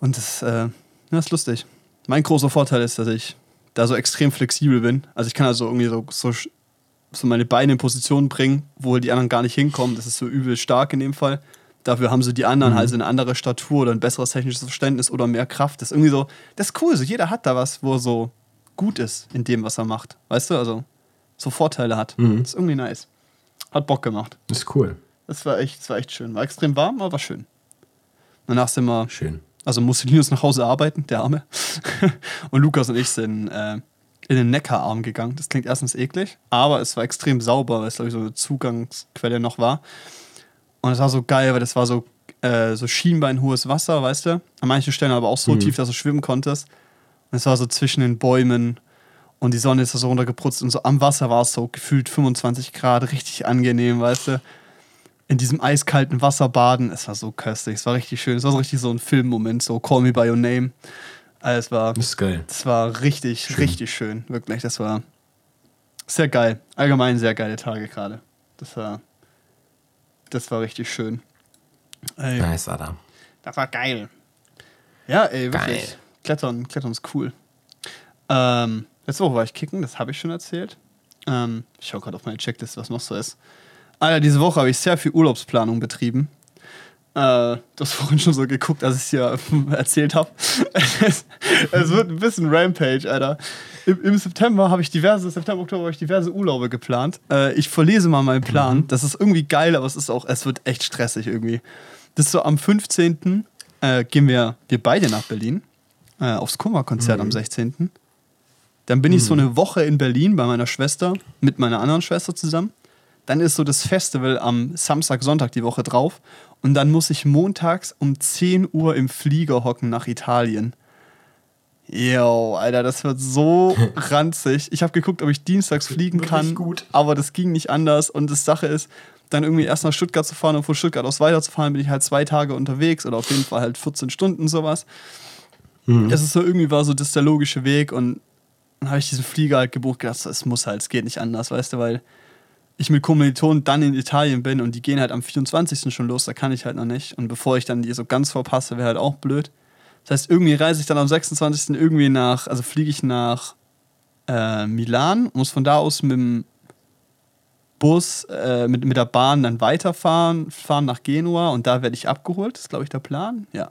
Und das, äh, das ist lustig. Mein großer Vorteil ist, dass ich da so extrem flexibel bin. Also ich kann also irgendwie so, so, so meine Beine in Positionen bringen, wo die anderen gar nicht hinkommen. Das ist so übel stark in dem Fall. Dafür haben so die anderen mhm. halt eine andere Statur oder ein besseres technisches Verständnis oder mehr Kraft. Das ist irgendwie so, das ist cool. So jeder hat da was, wo er so gut ist in dem, was er macht. Weißt du, also so Vorteile hat. Mhm. Das ist irgendwie nice. Hat Bock gemacht. Das ist cool. Das war echt, das war echt schön. War extrem warm, aber war schön. Danach sind wir schön. Also musste Linus nach Hause arbeiten, der Arme. und Lukas und ich sind äh, in den Neckararm gegangen. Das klingt erstens eklig, aber es war extrem sauber, weil es, glaube ich, so eine Zugangsquelle noch war. Und es war so geil, weil das war so, äh, so schienbeinhohes Wasser, weißt du? An manchen Stellen aber auch so mhm. tief, dass du schwimmen konntest. Und es war so zwischen den Bäumen und die Sonne ist da so runtergeputzt und so am Wasser war es so gefühlt 25 Grad, richtig angenehm, weißt du? In diesem eiskalten Wasser baden. Es war so köstlich, es war richtig schön. Es war so richtig so ein Filmmoment, so Call Me By Your Name. Also es war, das ist geil. Es war richtig, schön. richtig schön. Wirklich, das war sehr geil. Allgemein sehr geile Tage gerade. Das war, das war richtig schön. Ey, nice, Adam. Das war geil. Ja, ey, wirklich. Geil. Klettern, Klettern ist cool. Ähm, letzte Woche war ich kicken, das habe ich schon erzählt. Ähm, ich schaue gerade auf meine Checkliste, was noch so ist. Alter, diese Woche habe ich sehr viel Urlaubsplanung betrieben. Äh, du hast vorhin schon so geguckt, als ich es dir erzählt habe. es, es, wird ein bisschen Rampage, Alter. Im, im September habe ich diverse, September, Oktober habe ich diverse Urlaube geplant. Äh, ich verlese mal meinen Plan. Mhm. Das ist irgendwie geil, aber es ist auch, es wird echt stressig irgendwie. Das ist so am 15. Äh, gehen wir, wir beide nach Berlin. Äh, aufs Kummerkonzert mhm. am 16. Dann bin mhm. ich so mhm. eine Woche in Berlin bei meiner Schwester mit meiner anderen Schwester zusammen. Dann ist so das Festival am Samstag, Sonntag die Woche drauf. Und dann muss ich montags um 10 Uhr im Flieger hocken nach Italien. Yo, Alter, das wird so ranzig. Ich habe geguckt, ob ich dienstags fliegen kann, gut. aber das ging nicht anders. Und das Sache ist, dann irgendwie erst nach Stuttgart zu fahren und von Stuttgart aus weiterzufahren, bin ich halt zwei Tage unterwegs oder auf jeden Fall halt 14 Stunden sowas. Mhm. Es ist so irgendwie war so das der logische Weg und dann habe ich diesen Flieger halt gebucht, gedacht, es muss halt, es geht nicht anders, weißt du, weil ich mit Kommilitonen dann in Italien bin und die gehen halt am 24. schon los, da kann ich halt noch nicht. Und bevor ich dann die so ganz verpasse, wäre halt auch blöd. Das heißt, irgendwie reise ich dann am 26. irgendwie nach, also fliege ich nach äh, Milan, muss von da aus mit dem Bus, äh, mit, mit der Bahn dann weiterfahren, fahren nach Genua und da werde ich abgeholt. Das ist, glaube ich, der Plan. Ja,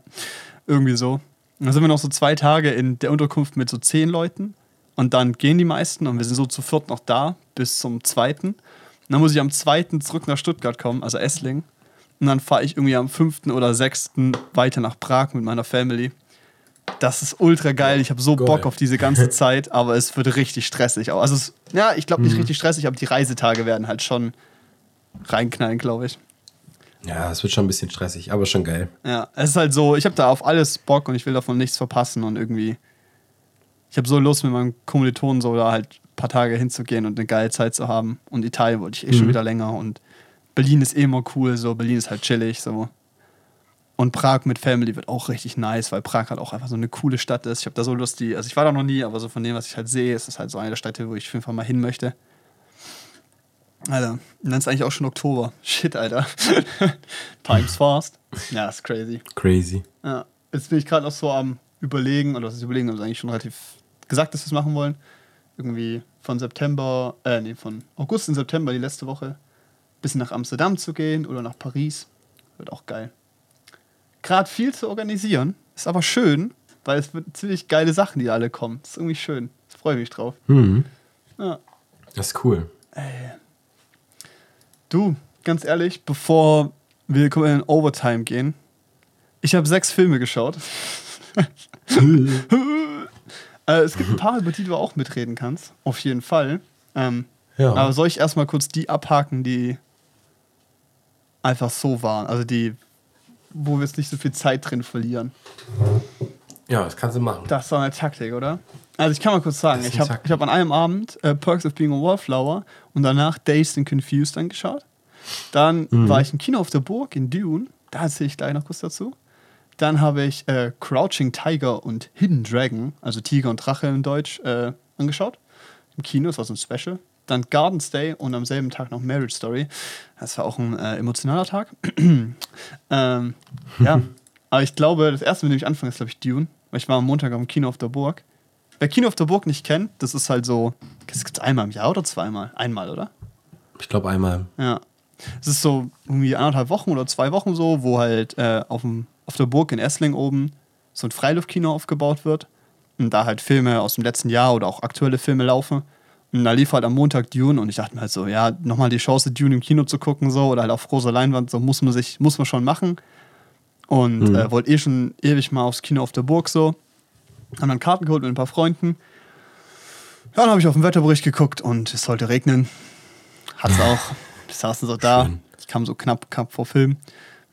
irgendwie so. Dann sind wir noch so zwei Tage in der Unterkunft mit so zehn Leuten und dann gehen die meisten und wir sind so zu viert noch da bis zum zweiten dann muss ich am 2. zurück nach Stuttgart kommen, also Essling. Und dann fahre ich irgendwie am 5. oder 6. weiter nach Prag mit meiner Family. Das ist ultra geil. Ich habe so. Bock auf diese ganze Zeit, aber es wird richtig stressig. Also, es, ja, ich glaube nicht richtig stressig, aber die Reisetage werden halt schon reinknallen, glaube ich. Ja, es wird schon ein bisschen stressig, aber schon geil. Ja, es ist halt so, ich habe da auf alles Bock und ich will davon nichts verpassen und irgendwie. Ich habe so Lust, mit meinem Kommilitonen so da halt paar Tage hinzugehen und eine geile Zeit zu haben. Und Italien wollte ich eh schon Mhm. wieder länger und Berlin ist eh immer cool, so Berlin ist halt chillig, so. Und Prag mit Family wird auch richtig nice, weil Prag halt auch einfach so eine coole Stadt ist. Ich habe da so Lust, die, also ich war da noch nie, aber so von dem, was ich halt sehe, ist es halt so eine der Städte, wo ich auf jeden Fall mal hin möchte. Alter, und dann ist eigentlich auch schon Oktober. Shit, Alter. Time's fast. Ja, ist crazy. Crazy. Ja, jetzt bin ich gerade noch so am Überlegen, oder was ist Überlegen, haben wir eigentlich schon relativ gesagt, dass wir es machen wollen. Irgendwie von September, äh, nee, von August in September, die letzte Woche, bisschen nach Amsterdam zu gehen oder nach Paris. Wird auch geil. Gerade viel zu organisieren, ist aber schön, weil es wird ziemlich geile Sachen, die alle kommen. Ist irgendwie schön. Da freue ich mich drauf. Mhm. Ja. Das ist cool. Du, ganz ehrlich, bevor wir in Overtime gehen, ich habe sechs Filme geschaut. äh, es gibt ein paar, über die du auch mitreden kannst. Auf jeden Fall. Ähm, Ja. Aber soll ich erstmal kurz die abhaken, die einfach so waren? Also die, wo wir jetzt nicht so viel Zeit drin verlieren. Ja, das kannst du machen. Das war eine Taktik, oder? Also ich kann mal kurz sagen, ich habe hab an einem Abend äh, Perks of Being a Wallflower und danach Dazed and Confused angeschaut. Dann Mhm. war ich im Kino auf der Burg in Dune, da erzähle ich gleich noch kurz dazu. Dann habe ich äh, Crouching Tiger und Hidden Dragon, also Tiger und Drache in Deutsch, äh, angeschaut. Im Kino, das war so ein Special. Dann Garden's Day und am selben Tag noch Marriage Story. Das war auch ein äh, emotionaler Tag. ähm, ja, aber ich glaube, das erste, mit dem ich anfange, ist, glaube ich, Dune. Weil ich war am Montag am Kino auf der Burg. Wer Kino auf der Burg nicht kennt, das ist halt so, das gibt es einmal im Jahr oder zweimal? Einmal, oder? Ich glaube einmal. Ja. Es ist so irgendwie anderthalb Wochen oder zwei Wochen so, wo halt äh, auf, dem, auf der Burg in Essling oben so ein Freiluftkino aufgebaut wird. Und da halt Filme aus dem letzten Jahr oder auch aktuelle Filme laufen. Und da lief halt am Montag Dune und ich dachte mir halt so, ja, nochmal die Chance, Dune im Kino zu gucken, so, oder halt auf großer Leinwand, so muss man sich, muss man schon machen. Und Mhm. äh, wollte eh schon ewig mal aufs Kino auf der Burg so. Haben dann Karten geholt mit ein paar Freunden. Ja, dann habe ich auf den Wetterbericht geguckt und es sollte regnen. Hat's auch. Wir saßen so da. Schön. Ich kam so knapp, knapp vor Film.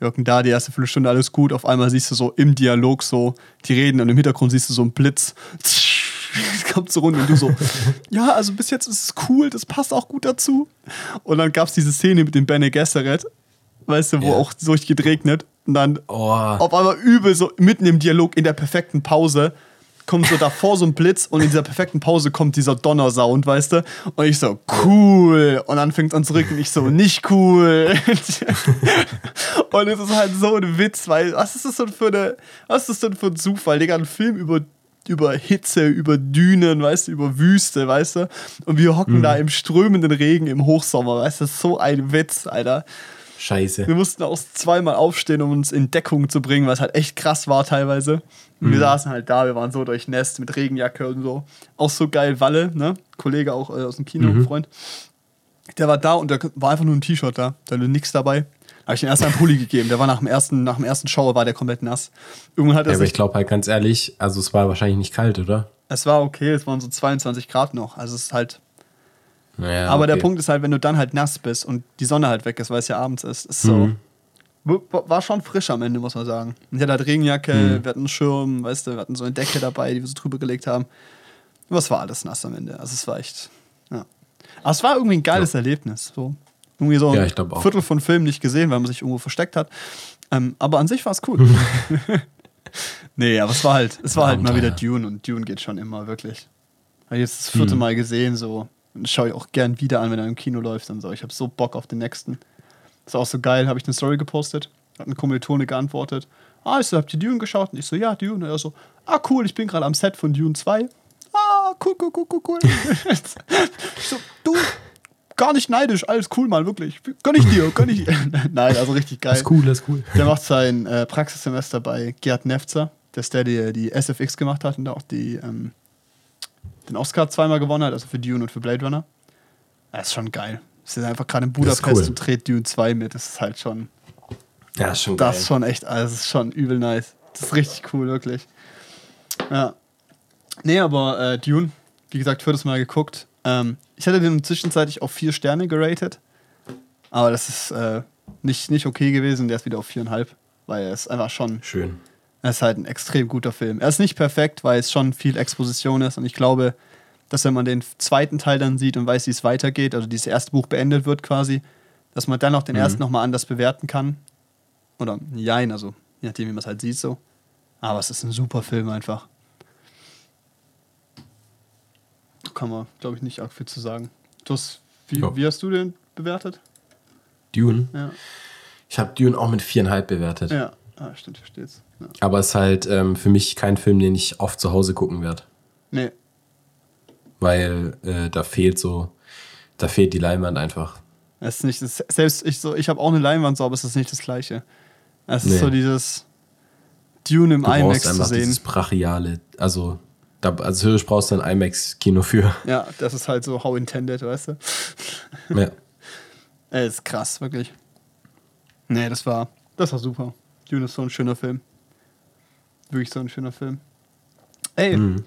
Wir hocken da, die erste Viertelstunde alles gut. Auf einmal siehst du so im Dialog so, die reden und im Hintergrund siehst du so einen Blitz. Es kommt so runter und du so, ja, also bis jetzt ist es cool, das passt auch gut dazu. Und dann gab es diese Szene mit dem Bene Gesserit, weißt du, wo Ja. auch durchgeht regnet. Und dann Oh. auf einmal übel so mitten im Dialog in der perfekten Pause kommt so davor so ein Blitz und in dieser perfekten Pause kommt dieser Donnersound, weißt du? Und ich so, cool. Und dann fängt es an zu regnen. Ich so, nicht cool. und es ist halt so ein Witz, weil was ist das denn für eine, was ist das denn für ein Zufall? Digga, ein Film über über Hitze, über Dünen, weißt du, über Wüste, weißt du? Und wir hocken da im strömenden Regen im Hochsommer, weißt du? So ein Witz, Alter. Scheiße. Wir mussten auch zweimal aufstehen, um uns in Deckung zu bringen, was halt echt krass war teilweise. Und wir saßen halt da, wir waren so durchnässt mit Regenjacke und so. Auch so geil, Walle, ne? Kollege auch äh, aus dem Kino, Freund. Der war da und der war einfach nur ein T-Shirt da. Da war nichts dabei. Habe ich ihm erst einen Pulli gegeben. Der war nach dem ersten, nach dem ersten Shower war der komplett nass. Irgendwann hat er Ja, aber ich glaube halt ganz ehrlich, also es war wahrscheinlich nicht kalt, oder? es war okay, es waren so 22 Grad noch. Also es ist halt, Naja, aber der okay. Punkt ist halt, wenn du dann halt nass bist und die Sonne halt weg ist, weil es ja abends ist, ist so. Mhm. War schon frisch am Ende, muss man sagen. Ich hatte halt Regenjacke, Mhm. wir hatten einen Schirm, weißt du, wir hatten so eine Decke dabei, die wir so drüber gelegt haben. Aber es war alles nass am Ende. Also es war echt, ja. Aber es war irgendwie ein geiles Erlebnis. So. Irgendwie so ein Ja, auch. Viertel von Film nicht gesehen, weil man sich irgendwo versteckt hat. Ähm, aber an sich war es cool. nee, aber es war halt, es war halt mal wieder. Dune und Dune geht schon immer, wirklich. Habe ich jetzt das vierte Mhm. Mal gesehen, so. Und schaue ich auch gern wieder an, wenn er im Kino läuft und so. Ich habe so Bock auf den nächsten. Ist auch so geil, habe ich eine Story gepostet. Hat eine Kommilitone geantwortet. Ah, ich so, habt ihr Dune geschaut? Und ich so, ja, Dune. Und er so, ah, cool, ich bin gerade am Set von Dune 2. Ah, cool, cool, cool, cool, cool. ich so, du, gar nicht neidisch, alles cool, Mann, wirklich. Gönn ich dir, gönn ich dir. Nein, also richtig geil. Das ist cool, das ist cool. Der macht sein äh, Praxissemester bei Gerd Nefzer, der ist der, der die SFX gemacht hat und auch die, ähm, den Oscar zweimal gewonnen hat, also für Dune und für Blade Runner. Das ist schon geil. Es ist einfach gerade in Budapest cool. und dreht Dune 2 mit. Das ist halt schon. Ja, ist schon. Das ist schon echt, also das ist schon übel nice. Das ist richtig cool, wirklich. Ja. Nee, aber äh, Dune, wie gesagt, viertes Mal geguckt. Ähm, ich hätte den zwischenzeitlich auf vier Sterne geratet. Aber das ist äh, nicht, nicht okay gewesen. Der ist wieder auf viereinhalb. Weil er ist einfach schon. Schön. Er ist halt ein extrem guter Film. Er ist nicht perfekt, weil es schon viel Exposition ist. Und ich glaube, dass wenn man den zweiten Teil dann sieht und weiß, wie es weitergeht, also dieses erste Buch beendet wird quasi, dass man dann auch den Mhm. ersten nochmal anders bewerten kann. Oder jein, also je nachdem, wie man es halt sieht so. Aber es ist ein super Film einfach. Kann man, glaube ich, nicht arg viel zu sagen. Du hast, wie, Ja. wie hast du den bewertet? Dune. Ja. Ich habe Dune auch mit viereinhalb bewertet. Ja, ah, stimmt, ich verstehe Ja. Aber es ist halt ähm, für mich kein Film, den ich oft zu Hause gucken werde. Nee, Weil äh, da fehlt so, da fehlt die Leinwand einfach. es ist nicht, das, selbst ich so, ich habe auch eine Leinwand so, aber es ist nicht das Gleiche. Es ist Nee. so dieses Dune im Du IMAX zu sehen. dieses brachiale, also, da, also theoretisch brauchst du ein IMAX-Kino für. Ja, das ist halt so how intended, weißt du? ja. Ey, ist krass, wirklich. Nee, das war, das war super. Dune ist so ein schöner Film. Wirklich so ein schöner Film. Ey, Mhm.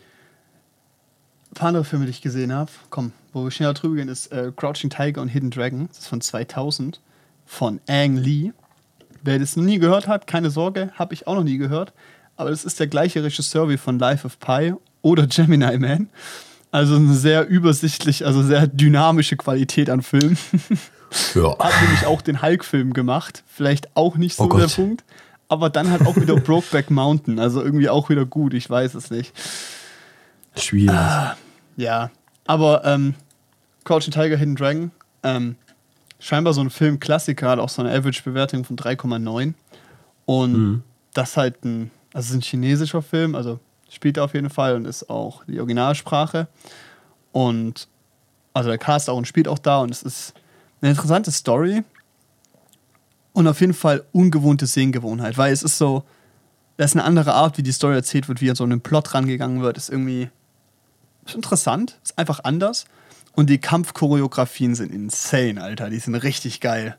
Ein paar andere Filme, die ich gesehen habe. Komm, wo wir schneller drüber gehen, ist äh, Crouching Tiger und Hidden Dragon. Das ist von 2000 von Ang Lee. Wer das noch nie gehört hat, keine Sorge, habe ich auch noch nie gehört. Aber das ist der gleiche Regisseur wie von Life of Pi oder Gemini Man. Also eine sehr übersichtlich, also sehr dynamische Qualität an Filmen. Ja. Hat nämlich auch den Hulk-Film gemacht. Vielleicht auch nicht so Oh der. Punkt. Aber dann halt auch wieder Brokeback Mountain. Also irgendwie auch wieder gut, ich weiß es nicht. Schwierig. Ah. Ja, aber ähm, Crouching Tiger, Hidden Dragon, ähm, scheinbar so ein Film-Klassiker, hat auch so eine Average-Bewertung von 3,9. Und Mhm. das halt ein, also es ist ein chinesischer Film, also spielt er auf jeden Fall und ist auch die Originalsprache. Und also der Cast auch und spielt auch da und es ist eine interessante Story und auf jeden Fall ungewohnte Sehgewohnheit, weil es ist so, das ist eine andere Art, wie die Story erzählt wird, wie an so einen Plot rangegangen wird, ist irgendwie ist interessant, ist einfach anders. Und die Kampfchoreografien sind insane, Alter. Die sind richtig geil.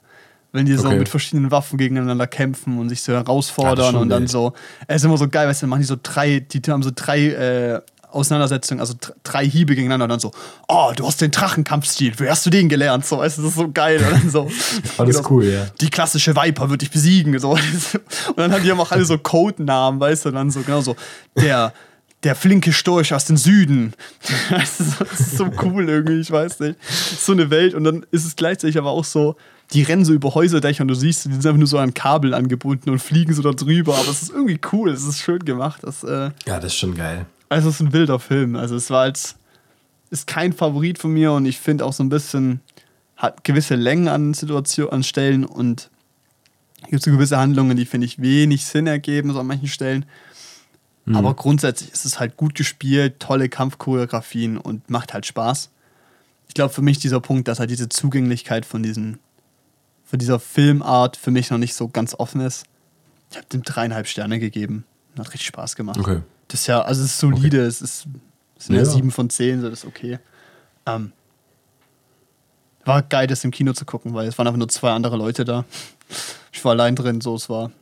Wenn die so Okay. mit verschiedenen Waffen gegeneinander kämpfen und sich so Ja, herausfordern schon und dann wild. so. Es ist immer so geil, weißt du, dann machen die so drei, die haben so drei äh, Auseinandersetzungen, also dr- drei Hiebe gegeneinander und dann so, oh, du hast den Drachenkampfstil, wo hast du den gelernt? So, weißt du, das ist so geil. Und dann so, Alles cool, ja. Die klassische Viper wird dich besiegen. So. Und dann haben die auch alle so Codenamen, weißt du, dann so, genau so, der, der flinke Storch aus dem Süden. Du, so- das ist so cool irgendwie, ich weiß nicht. So eine Welt und dann ist es gleichzeitig aber auch so, die rennen so über Häuserdächer und du siehst, die sind einfach nur so an Kabel angebunden und fliegen so da drüber, aber es ist irgendwie cool, es ist schön gemacht. Das, äh, Ja, das ist schon geil. also es ist ein wilder Film. Also es war als ist kein Favorit von mir und ich finde auch so ein bisschen hat gewisse Längen an Situationen, an Stellen und es gibt so gewisse Handlungen, die finde ich wenig Sinn ergeben so an manchen Stellen. Aber grundsätzlich ist es halt gut gespielt, tolle Kampfchoreografien und macht halt Spaß. Ich glaube für mich dieser Punkt, dass halt diese Zugänglichkeit von diesen von dieser Filmart für mich noch nicht so ganz offen ist. Ich habe dem dreieinhalb Sterne gegeben. Hat richtig Spaß gemacht. Okay. Das ist ja, also es ist solide, es ist, es sind ja Ja. sieben von zehn, so das ist okay. Ähm, war geil, das im Kino zu gucken, weil es waren einfach nur zwei andere Leute da. Ich war allein drin, so es war.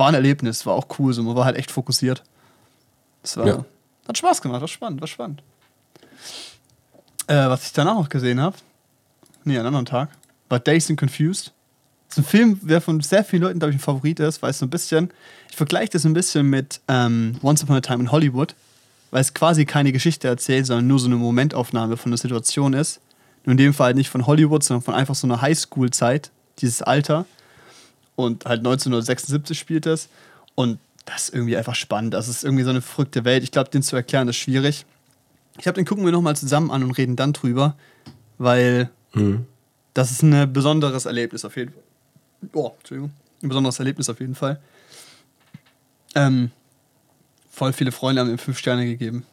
War ein Erlebnis, war auch cool, so man war halt echt fokussiert. Es war, Ja. hat Spaß gemacht, war spannend, war spannend. Äh, was ich danach noch gesehen habe, nee, einen anderen Tag, war Dazed and Confused. Das ist ein Film, der von sehr vielen Leuten, glaube ich, ein Favorit ist, weil es so ein bisschen, ich vergleiche das ein bisschen mit ähm, Once Upon a Time in Hollywood, weil es quasi keine Geschichte erzählt, sondern nur so eine Momentaufnahme von der Situation ist. Nur in dem Fall halt nicht von Hollywood, sondern von einfach so einer Highschool-Zeit, dieses Alter. Und halt 1976 spielt es. Und das ist irgendwie einfach spannend. Das ist irgendwie so eine verrückte Welt. Ich glaube, den zu erklären ist schwierig. Ich glaube, den gucken wir nochmal zusammen an und reden dann drüber, weil Mhm. das ist ein besonderes Erlebnis auf jeden Fall. Oh, Entschuldigung. Ein besonderes Erlebnis auf jeden Fall. Ähm, voll viele Freunde haben ihm fünf Sterne gegeben.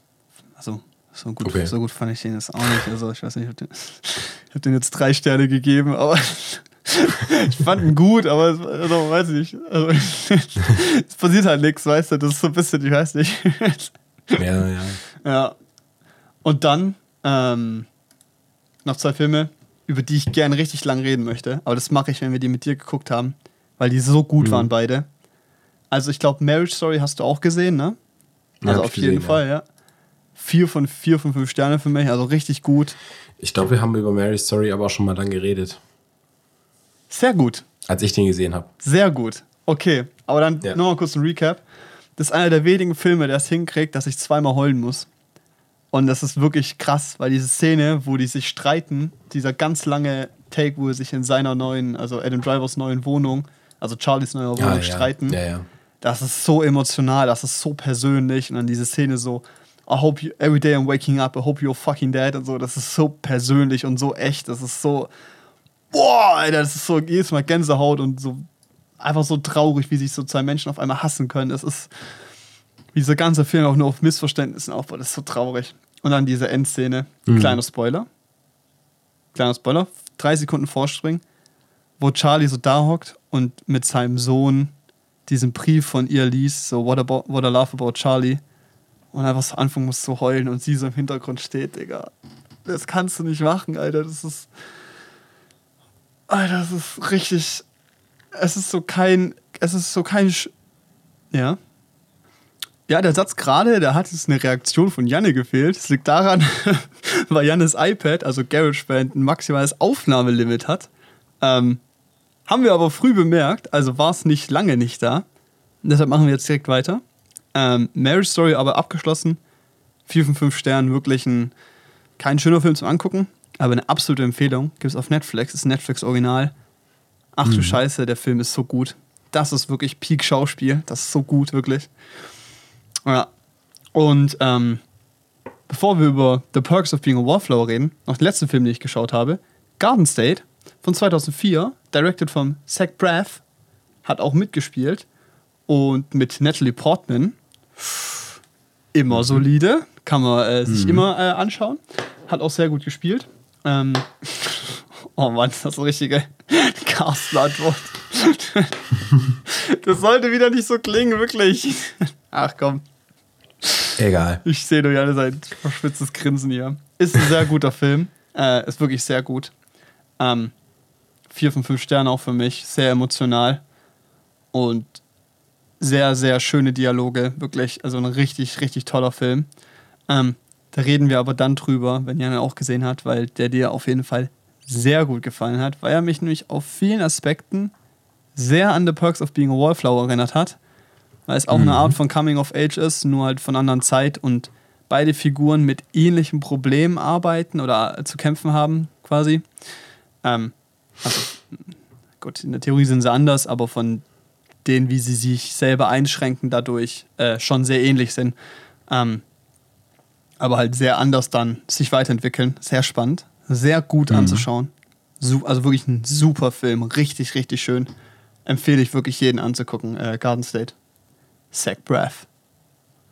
Also, so gut, Okay. so gut fand ich den jetzt auch nicht. Also, ich weiß nicht, ich habe den, hab den jetzt drei Sterne gegeben, aber ich fand ihn gut, aber es- also, weiß ich nicht. Also, es passiert halt nichts, weißt du? Das ist so ein bisschen, ich weiß nicht. Ja, ja. Ja. Und dann ähm, noch zwei Filme, über die ich gerne richtig lang reden möchte. Aber das mache ich, wenn wir die mit dir geguckt haben. weil die so gut mhm. waren beide. Also ich glaube, Marriage Story hast du auch gesehen, ne? Also auf jeden gesehen, Fall, ja. ja. Vier von vier von fünf Sterne für mich, also richtig gut. Ich glaube, wir haben über Marriage Story aber auch schon mal dann geredet. Sehr gut. Als ich den gesehen habe. Sehr gut. Okay, aber dann ja. nochmal kurz ein Recap. Das ist einer der wenigen Filme, der es hinkriegt, dass ich zweimal heulen muss. Und das ist wirklich krass, weil diese Szene, wo die sich streiten, dieser ganz lange Take, wo er sich in seiner neuen, also Adam Drivers neuen Wohnung, also Charlies neuer Wohnung ja, streiten, ja. Ja, das ist so emotional, das ist so persönlich. Und dann diese Szene so, I hope you, every day I'm waking up, I hope you're fucking dead und so, das ist so persönlich und so echt, das ist so, boah, Alter, das ist so jedes Mal Gänsehaut und so einfach so traurig, wie sich so zwei Menschen auf einmal hassen können. Es ist, wie dieser ganze Film auch nur auf Missverständnissen aufbaut, das ist so traurig. Und dann diese Endszene, mhm. kleiner Spoiler, kleiner Spoiler, drei Sekunden vorspringen, wo Charlie so da hockt und mit seinem Sohn diesen Brief von ihr liest, so What, about, what I love about Charlie. Und einfach so anfangen muss zu heulen und sie so im Hintergrund steht, Digga. Das kannst du nicht machen, Alter. Das ist. Alter, das ist richtig es ist so kein, es ist so kein, Sch ja. Ja, der Satz gerade, da hat jetzt eine Reaktion von Janne gefehlt. Das liegt daran, weil Jannes iPad, also GarageBand, ein maximales Aufnahmelimit hat. Ähm, haben wir aber früh bemerkt, also war es nicht lange nicht da. Deshalb machen wir jetzt direkt weiter. Ähm, Marriage Story aber abgeschlossen. 4 von 5 Sternen, wirklich ein, kein schöner Film zum Angucken, aber eine absolute Empfehlung. Gibt es auf Netflix, ist Netflix Original. Ach du mhm. Scheiße, der Film ist so gut. Das ist wirklich Peak-Schauspiel. Das ist so gut, wirklich. Ja. Und ähm, bevor wir über The Perks of Being a Wallflower reden, noch den letzten Film, den ich geschaut habe, Garden State von 2004, directed von Zach Braff, hat auch mitgespielt und mit Natalie Portman. Immer mhm. solide, kann man äh, sich mhm. immer äh, anschauen. Hat auch sehr gut gespielt. Ähm, oh Mann, das ist eine richtige Carsten-Antwort. das sollte wieder nicht so klingen, wirklich. Ach komm. Egal. Ich sehe nur alle sein verschwitztes Grinsen hier. Ist ein sehr guter Film. Äh, ist wirklich sehr gut. Ähm, vier von fünf Sternen auch für mich. Sehr emotional. Und sehr, sehr schöne Dialoge. Wirklich, also ein richtig, richtig toller Film. Ähm, da reden wir aber dann drüber, wenn Jan auch gesehen hat, weil der dir auf jeden Fall sehr gut gefallen hat, weil er mich nämlich auf vielen Aspekten sehr an The Perks of Being a Wallflower erinnert hat. Weil es auch mhm. eine Art von Coming of Age ist, nur halt von anderen Zeit und beide Figuren mit ähnlichen Problemen arbeiten oder zu kämpfen haben, quasi. Ähm, also, gut, in der Theorie sind sie anders, aber von denen, wie sie sich selber einschränken, dadurch äh, schon sehr ähnlich sind. Ähm, aber halt sehr anders dann sich weiterentwickeln. Sehr spannend. Sehr gut mhm. anzuschauen. Also wirklich ein super Film. Richtig, richtig schön. Empfehle ich wirklich jeden anzugucken. Äh, Garden State. Zach Braff.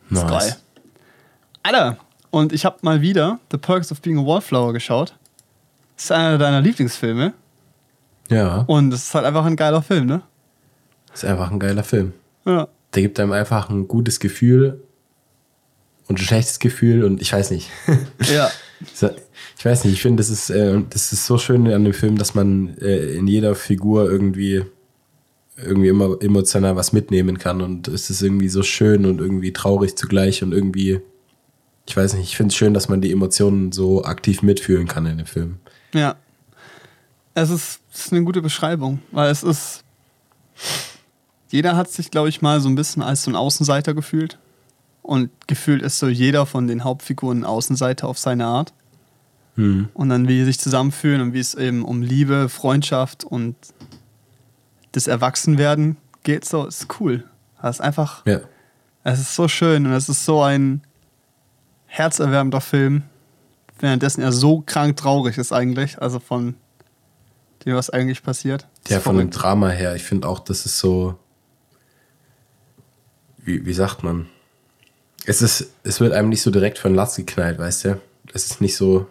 Nice. Ist geil. Alter, und ich habe mal wieder The Perks of Being a Wallflower geschaut. Das ist einer deiner Lieblingsfilme. Ja. Und es ist halt einfach ein geiler Film, ne? Ist einfach ein geiler Film. Ja. Der gibt einem einfach ein gutes Gefühl und ein schlechtes Gefühl und ich weiß nicht. Ja. ich weiß nicht, ich finde, das ist, äh, das ist so schön an dem Film, dass man äh, in jeder Figur irgendwie irgendwie immer emotional was mitnehmen kann und es ist irgendwie so schön und irgendwie traurig zugleich und irgendwie, ich weiß nicht, ich finde es schön, dass man die Emotionen so aktiv mitfühlen kann in dem Film. Ja. Es ist, es ist eine gute Beschreibung, weil es ist, jeder hat sich, glaube ich, mal so ein bisschen als so ein Außenseiter gefühlt. Und gefühlt ist so jeder von den Hauptfiguren Außenseiter auf seine Art. Mhm. Und dann, wie sie sich zusammenfühlen und wie es eben um Liebe, Freundschaft und das Erwachsenwerden geht, so ist cool. Das ist einfach. Ja. Es ist so schön und es ist so ein herzerwärmender Film, währenddessen er so krank traurig ist eigentlich. Also von dem, was eigentlich passiert. Ja, von dem Drama her. Ich finde auch, das ist so. Wie, wie sagt man? Es ist, es wird einem nicht so direkt von Latz geknallt, weißt du? Es ist nicht so.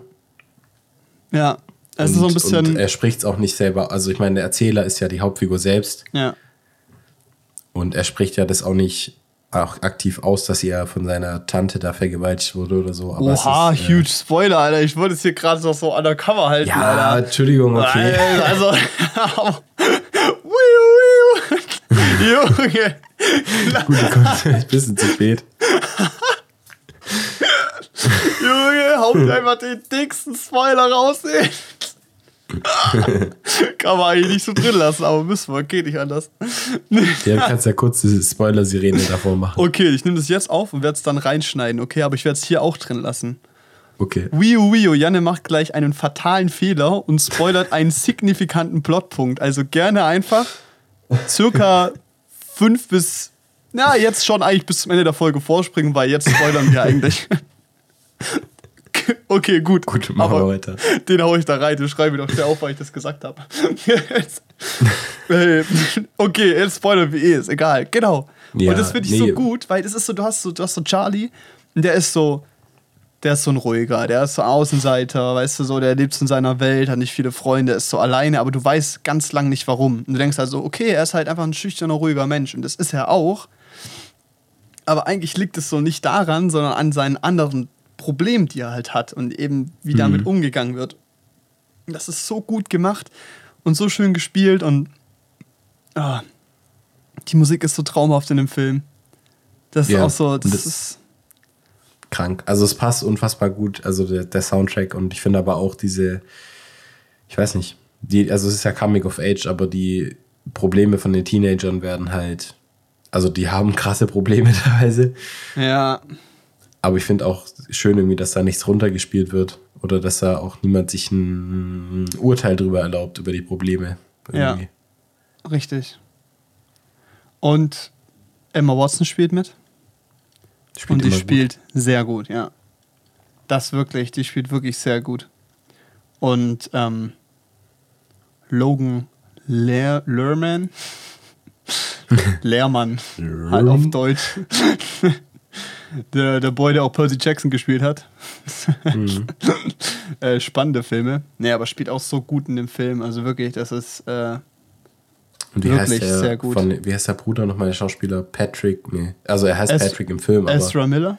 Ja, es und, ist so ein bisschen. Und er spricht es auch nicht selber. Also, ich meine, der Erzähler ist ja die Hauptfigur selbst. Ja. Und er spricht ja das auch nicht auch aktiv aus, dass er von seiner Tante da vergewaltigt wurde oder so. Aber Oha, ist, äh, huge Spoiler, Alter. Ich wollte es hier gerade noch so undercover halten, ja, Alter. Entschuldigung, okay. Also. Junge. Gut, du kommst ein bisschen zu spät. Junge, haut einfach den dicksten Spoiler raus, ey. Kann man eigentlich nicht so drin lassen, aber müssen wir, geht nicht anders. Ja, du kannst ja kurz diese Spoiler-Sirene davor machen. Okay, ich nehme das jetzt auf und werde es dann reinschneiden, okay? Aber ich werde es hier auch drin lassen. Okay. Wii U, Janne macht gleich einen fatalen Fehler und spoilert einen signifikanten Plotpunkt. Also gerne einfach circa fünf bis, na, jetzt schon eigentlich bis zum Ende der Folge vorspringen, weil jetzt spoilern wir eigentlich. Okay, gut. Gut, machen wir weiter. Den hau ich da rein, den schreibe ich doch schnell auf, weil ich das gesagt habe. okay, jetzt spoilern wir eh, ist egal. Genau. Ja, und das finde ich nee. so gut, weil das ist so, du hast so, du hast so Charlie, und der ist so, der ist so ein ruhiger, der ist so Außenseiter, weißt du, so, der lebt in seiner Welt, hat nicht viele Freunde, ist so alleine, aber du weißt ganz lang nicht warum. Und du denkst also, okay, er ist halt einfach ein schüchterner, ruhiger Mensch. Und das ist er auch. Aber eigentlich liegt es so nicht daran, sondern an seinen anderen Problemen, die er halt hat und eben wie damit umgegangen wird. Das ist so gut gemacht und so schön gespielt und ah, die Musik ist so traumhaft in dem Film. Das ist Ja, auch so, das, das- ist Krank. Also es passt unfassbar gut, also der, der Soundtrack und ich finde aber auch diese, ich weiß nicht, die, also es ist ja Coming of Age, aber die Probleme von den Teenagern werden halt, also die haben krasse Probleme teilweise. ja, Aber ich finde auch schön irgendwie, dass da nichts runtergespielt wird oder dass da auch niemand sich ein Urteil drüber erlaubt, über die Probleme. irgendwie. richtig. Und Emma Watson spielt mit. Spielt und die immer gut. spielt sehr gut, ja. Das wirklich, die spielt wirklich sehr gut. Und ähm, Logan Lehr Lerman, Lehrmann, halt auf Deutsch. der, der Boy, der auch Percy Jackson gespielt hat. Mhm. äh, spannende Filme. Nee, aber spielt auch so gut in dem Film. Also wirklich, das ist. Äh, Und wie Wirklich heißt der, sehr gut. Von, wie heißt der Bruder nochmal, der Schauspieler? Patrick? Nee. Also er heißt Es- Patrick im Film, aber Ezra Miller.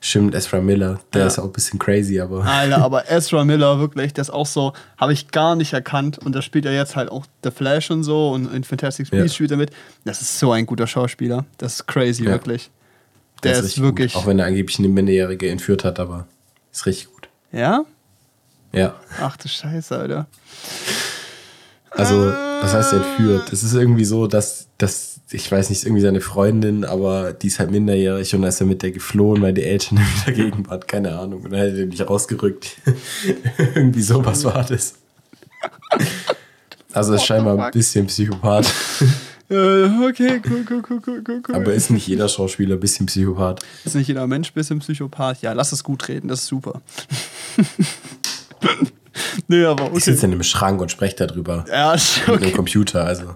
stimmt, Ezra Miller. Der Ja. ist auch ein bisschen crazy, aber Alter, aber Ezra Miller, wirklich, der ist auch so, habe ich gar nicht erkannt. Und da spielt er jetzt halt auch The Flash und so und in Fantastic Ja. Beasts spielt er mit. Das ist so ein guter Schauspieler. Das ist crazy, Ja. wirklich. Der, ist, richtig wirklich. Gut. Auch wenn er angeblich eine Minderjährige entführt hat, aber ist richtig gut. Ja? Ja. Ach du Scheiße, Alter. Also, was heißt entführt? Es ist irgendwie so, dass, dass, ich weiß nicht, irgendwie seine Freundin, aber die ist halt minderjährig und da ist er mit der geflohen, weil die Eltern wieder dagegen waren, keine Ahnung. Und dann hat er den nicht rausgerückt. irgendwie sowas war das. Also, ist scheinbar ein bisschen Psychopath. Okay, cool, cool, cool, cool, cool, cool. Aber ist nicht jeder Schauspieler ein bisschen Psychopath? ist nicht jeder Mensch bisschen Psychopath? Ja, lass es gut reden, das ist super. nee, aber Ich okay. sitze in einem Schrank und spreche darüber. Ja, Mit einem okay. Computer, also.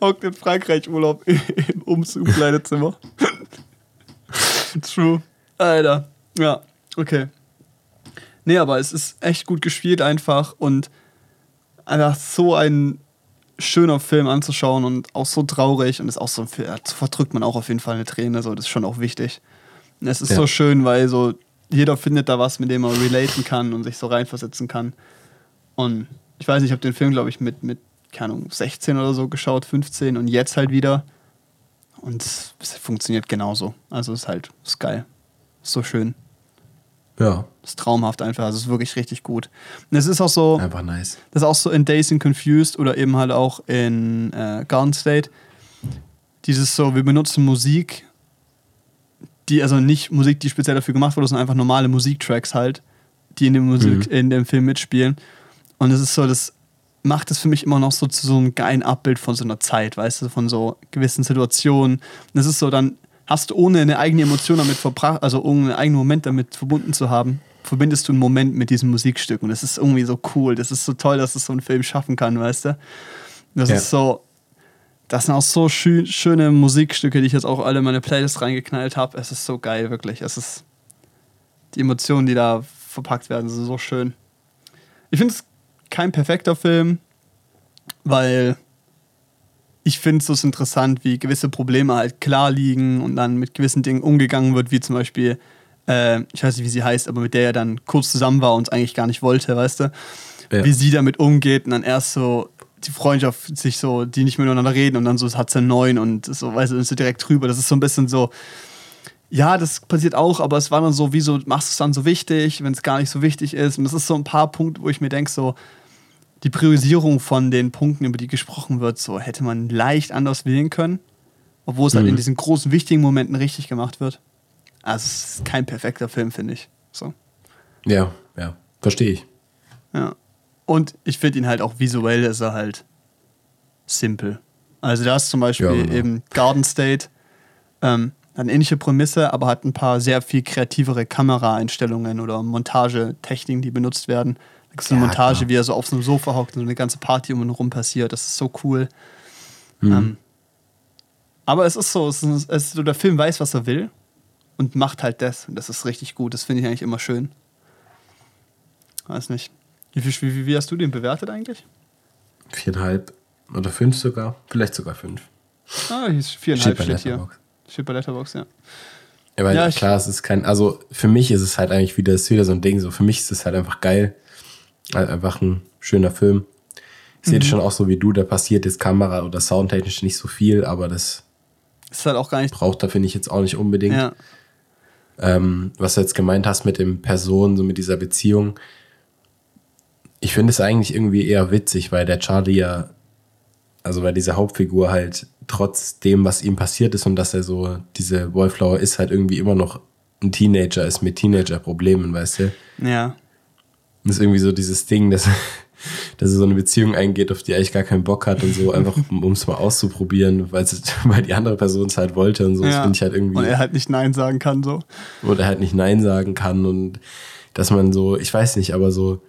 hockt in Frankreich Urlaub im Umzugkleidezimmer. True. Alter. Ja, okay. Nee, aber es ist echt gut gespielt einfach und einfach so ein schöner Film anzuschauen und auch so traurig und ist auch so ein Film, verdrückt man auch auf jeden Fall eine Träne, so, das ist schon auch wichtig. Und es ist Ja. so schön, weil so jeder findet da was, mit dem man relaten kann und sich so reinversetzen kann. Und ich weiß nicht, ich habe den Film, glaube ich, mit, mit, keine Ahnung, 16 oder so geschaut, 15 und jetzt halt wieder. Und es, es funktioniert genauso. Also es ist halt, ist geil. Ist so schön. Ja, Ist traumhaft einfach. Also es ist wirklich richtig gut. Und es ist auch so, einfach nice. das ist auch so in Days and Confused oder eben halt auch in äh, Garden State. Dieses so, wir benutzen Musik, die, also nicht Musik, die speziell dafür gemacht wurde, sondern einfach normale Musiktracks halt, die in dem, Musik, Mhm. in dem Film mitspielen. Und es ist so, das macht es für mich immer noch so zu so einem geilen Abbild von so einer Zeit, weißt du, von so gewissen Situationen. Und das ist so, dann hast du ohne eine eigene Emotion damit verbracht, also ohne einen eigenen Moment damit verbunden zu haben, verbindest du einen Moment mit diesem Musikstück. Und das ist irgendwie so cool. Das ist so toll, dass es so ein Film schaffen kann, weißt du? Das Ja. ist so, das sind auch so schön, schöne Musikstücke, die ich jetzt auch alle in meine Playlist reingeknallt habe. Es ist so geil, wirklich. Es ist die Emotionen, die da verpackt werden, sind so schön. Ich finde es kein perfekter Film, weil ich finde es so interessant, wie gewisse Probleme halt klar liegen und dann mit gewissen Dingen umgegangen wird, wie zum Beispiel, äh, ich weiß nicht, wie sie heißt, aber mit der er dann kurz zusammen war und es eigentlich gar nicht wollte, weißt du? Ja. Wie sie damit umgeht und dann erst so die Freundschaft sich so, die nicht mehr miteinander reden und dann so hat sie einen neuen und so, weißt du, ist so direkt drüber. Das ist so ein bisschen so, ja, das passiert auch, aber es war dann so, wieso machst du es dann so wichtig, wenn es gar nicht so wichtig ist? Und das ist so ein paar Punkte, wo ich mir denke, so, die Priorisierung von den Punkten, über die gesprochen wird, so hätte man leicht anders wählen können, obwohl es mhm. halt in mhm. diesen großen, wichtigen Momenten richtig gemacht wird. Also, es ist kein perfekter Film, finde ich. So. Ja, ja, verstehe ich. Ja. Und ich finde ihn halt auch visuell ist er halt simpel. Also da ist zum Beispiel ja, genau. eben Garden State, ähm, hat eine ähnliche Prämisse, aber hat ein paar sehr viel kreativere Kameraeinstellungen oder Montagetechniken, die benutzt werden. Da gibt es eine ja, Montage, klar. wie er so auf so einem Sofa hockt und eine ganze Party um ihn herum passiert. Das ist so cool. Mhm. Ähm, aber es ist so, es ist, es ist so, der Film weiß, was er will und macht halt das. Und das ist richtig gut. Das finde ich eigentlich immer schön. Weiß nicht. Wie, viel, wie, wie hast du den bewertet eigentlich? Viereinhalb oder fünf sogar. Vielleicht sogar fünf. Ah, hier ist viereinhalb steht, steht hier. Steht bei Letterbox, ja. Ja, weil ja, klar, es ist kein, also für mich ist es halt eigentlich wieder, ist wieder so ein Ding, so für mich ist es halt einfach geil. Halt einfach ein schöner Film. Ich sehe mhm. schon auch so wie du, da passiert jetzt Kamera- oder soundtechnisch nicht so viel, aber das ist halt auch gar nicht. Braucht da, finde ich, jetzt auch nicht unbedingt. Ja. Ähm, was du jetzt gemeint hast mit dem Person, so mit dieser Beziehung, ich finde es eigentlich irgendwie eher witzig, weil der Charlie ja, also weil diese Hauptfigur halt trotz dem, was ihm passiert ist und dass er so, diese Wallflower ist halt irgendwie immer noch ein Teenager ist mit Teenager-Problemen, weißt du? Ja. Das ist irgendwie so dieses Ding, dass, dass er so eine Beziehung eingeht, auf die er eigentlich gar keinen Bock hat und so, einfach um es mal auszuprobieren, weil die andere Person es halt wollte und so. Ja. Das finde ich halt irgendwie. Und er halt nicht Nein sagen kann, so. Und er halt nicht Nein sagen kann und dass man so, ich weiß nicht, aber so,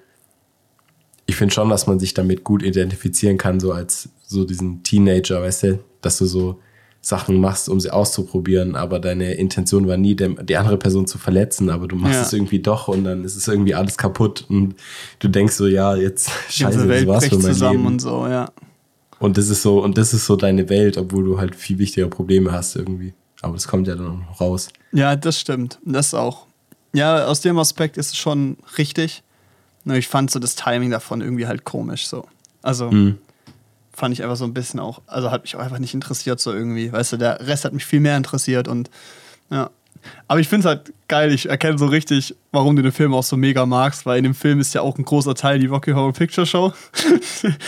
ich finde schon, dass man sich damit gut identifizieren kann, so als so diesen Teenager, weißt du, dass du so Sachen machst, um sie auszuprobieren, aber deine Intention war nie, die andere Person zu verletzen, aber du machst ja. es irgendwie doch und dann ist es irgendwie alles kaputt und du denkst so, ja, jetzt scheiße, das war's für mein zusammen Leben. und so, ja. Und das ist so, und das ist so deine Welt, obwohl du halt viel wichtigere Probleme hast irgendwie. Aber das kommt ja dann noch raus. Ja, das stimmt. Das auch. Ja, aus dem Aspekt ist es schon richtig. Nur ich fand so das Timing davon irgendwie halt komisch so. Also mhm. fand ich einfach so ein bisschen auch, also hat mich auch einfach nicht interessiert so irgendwie. Weißt du, der Rest hat mich viel mehr interessiert und ja, aber ich finde es halt geil, ich erkenne so richtig, warum du den Film auch so mega magst, weil in dem Film ist ja auch ein großer Teil die Rocky Horror Picture Show.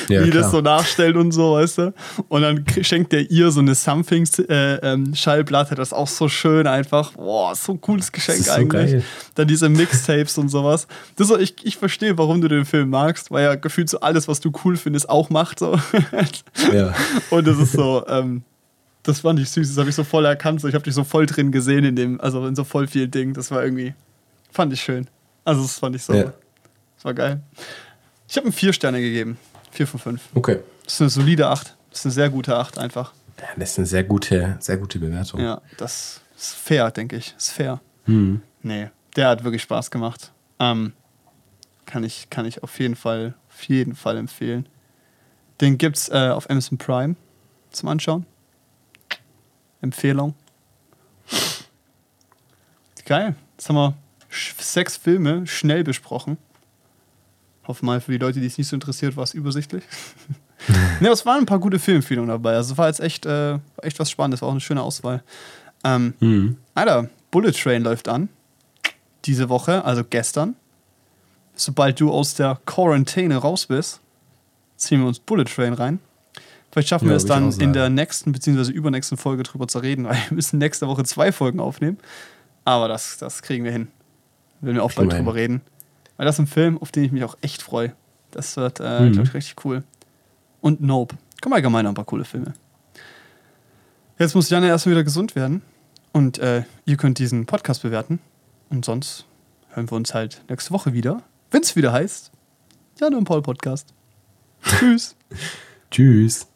Ja, die klar. das so nachstellen und so, weißt du? Und dann schenkt der ihr so eine Something-Schallplatte, äh, ähm, das ist auch so schön einfach. Boah, so ein cooles Geschenk so eigentlich. Geil. Dann diese Mixtapes und sowas. Das so, ich, ich verstehe, warum du den Film magst, weil er gefühlt so alles, was du cool findest, auch macht. So. ja. Und das ist so, ähm, das fand ich süß, das habe ich so voll erkannt. So. Ich habe dich so voll drin gesehen in dem, also in so voll vielen Dingen. Das war irgendwie, fand ich schön. Also das fand ich so. Ja. Das war geil. Ich habe ihm vier Sterne gegeben. Vier von fünf. Okay. Das ist eine solide Acht. Das ist eine sehr gute Acht einfach. Ja, das ist eine sehr gute, sehr gute Bewertung. Ja, das ist fair, denke ich. Ist fair. Hm. Nee, der hat wirklich Spaß gemacht. Ähm, kann, ich, kann ich auf jeden Fall, auf jeden Fall empfehlen. Den gibt's äh, auf Amazon Prime zum Anschauen. Empfehlung. Geil. Jetzt haben wir sechs Filme schnell besprochen. Hoffe mal, für die Leute, die es nicht so interessiert, war es übersichtlich. ne, es waren ein paar gute Filmempfehlungen dabei. Also es war jetzt echt, äh, echt was Spannendes, war auch eine schöne Auswahl. Ähm, mhm. Alter, Bullet Train läuft an. Diese Woche, also gestern. Sobald du aus der Quarantäne raus bist, ziehen wir uns Bullet Train rein. Vielleicht schaffen ja, wir es dann in der nächsten bzw. übernächsten Folge drüber zu reden, weil wir müssen nächste Woche zwei Folgen aufnehmen. Aber das, das kriegen wir hin. Will wir auch bald drüber reden. Weil das ist ein Film, auf den ich mich auch echt freue. Das wird, äh, mhm. glaube ich, richtig cool. Und Nope. Kommen allgemein noch ein paar coole Filme. Jetzt muss Janne erstmal wieder gesund werden. Und äh, ihr könnt diesen Podcast bewerten. Und sonst hören wir uns halt nächste Woche wieder, wenn es wieder heißt Janne und Paul Podcast. Tschüss. Tschüss.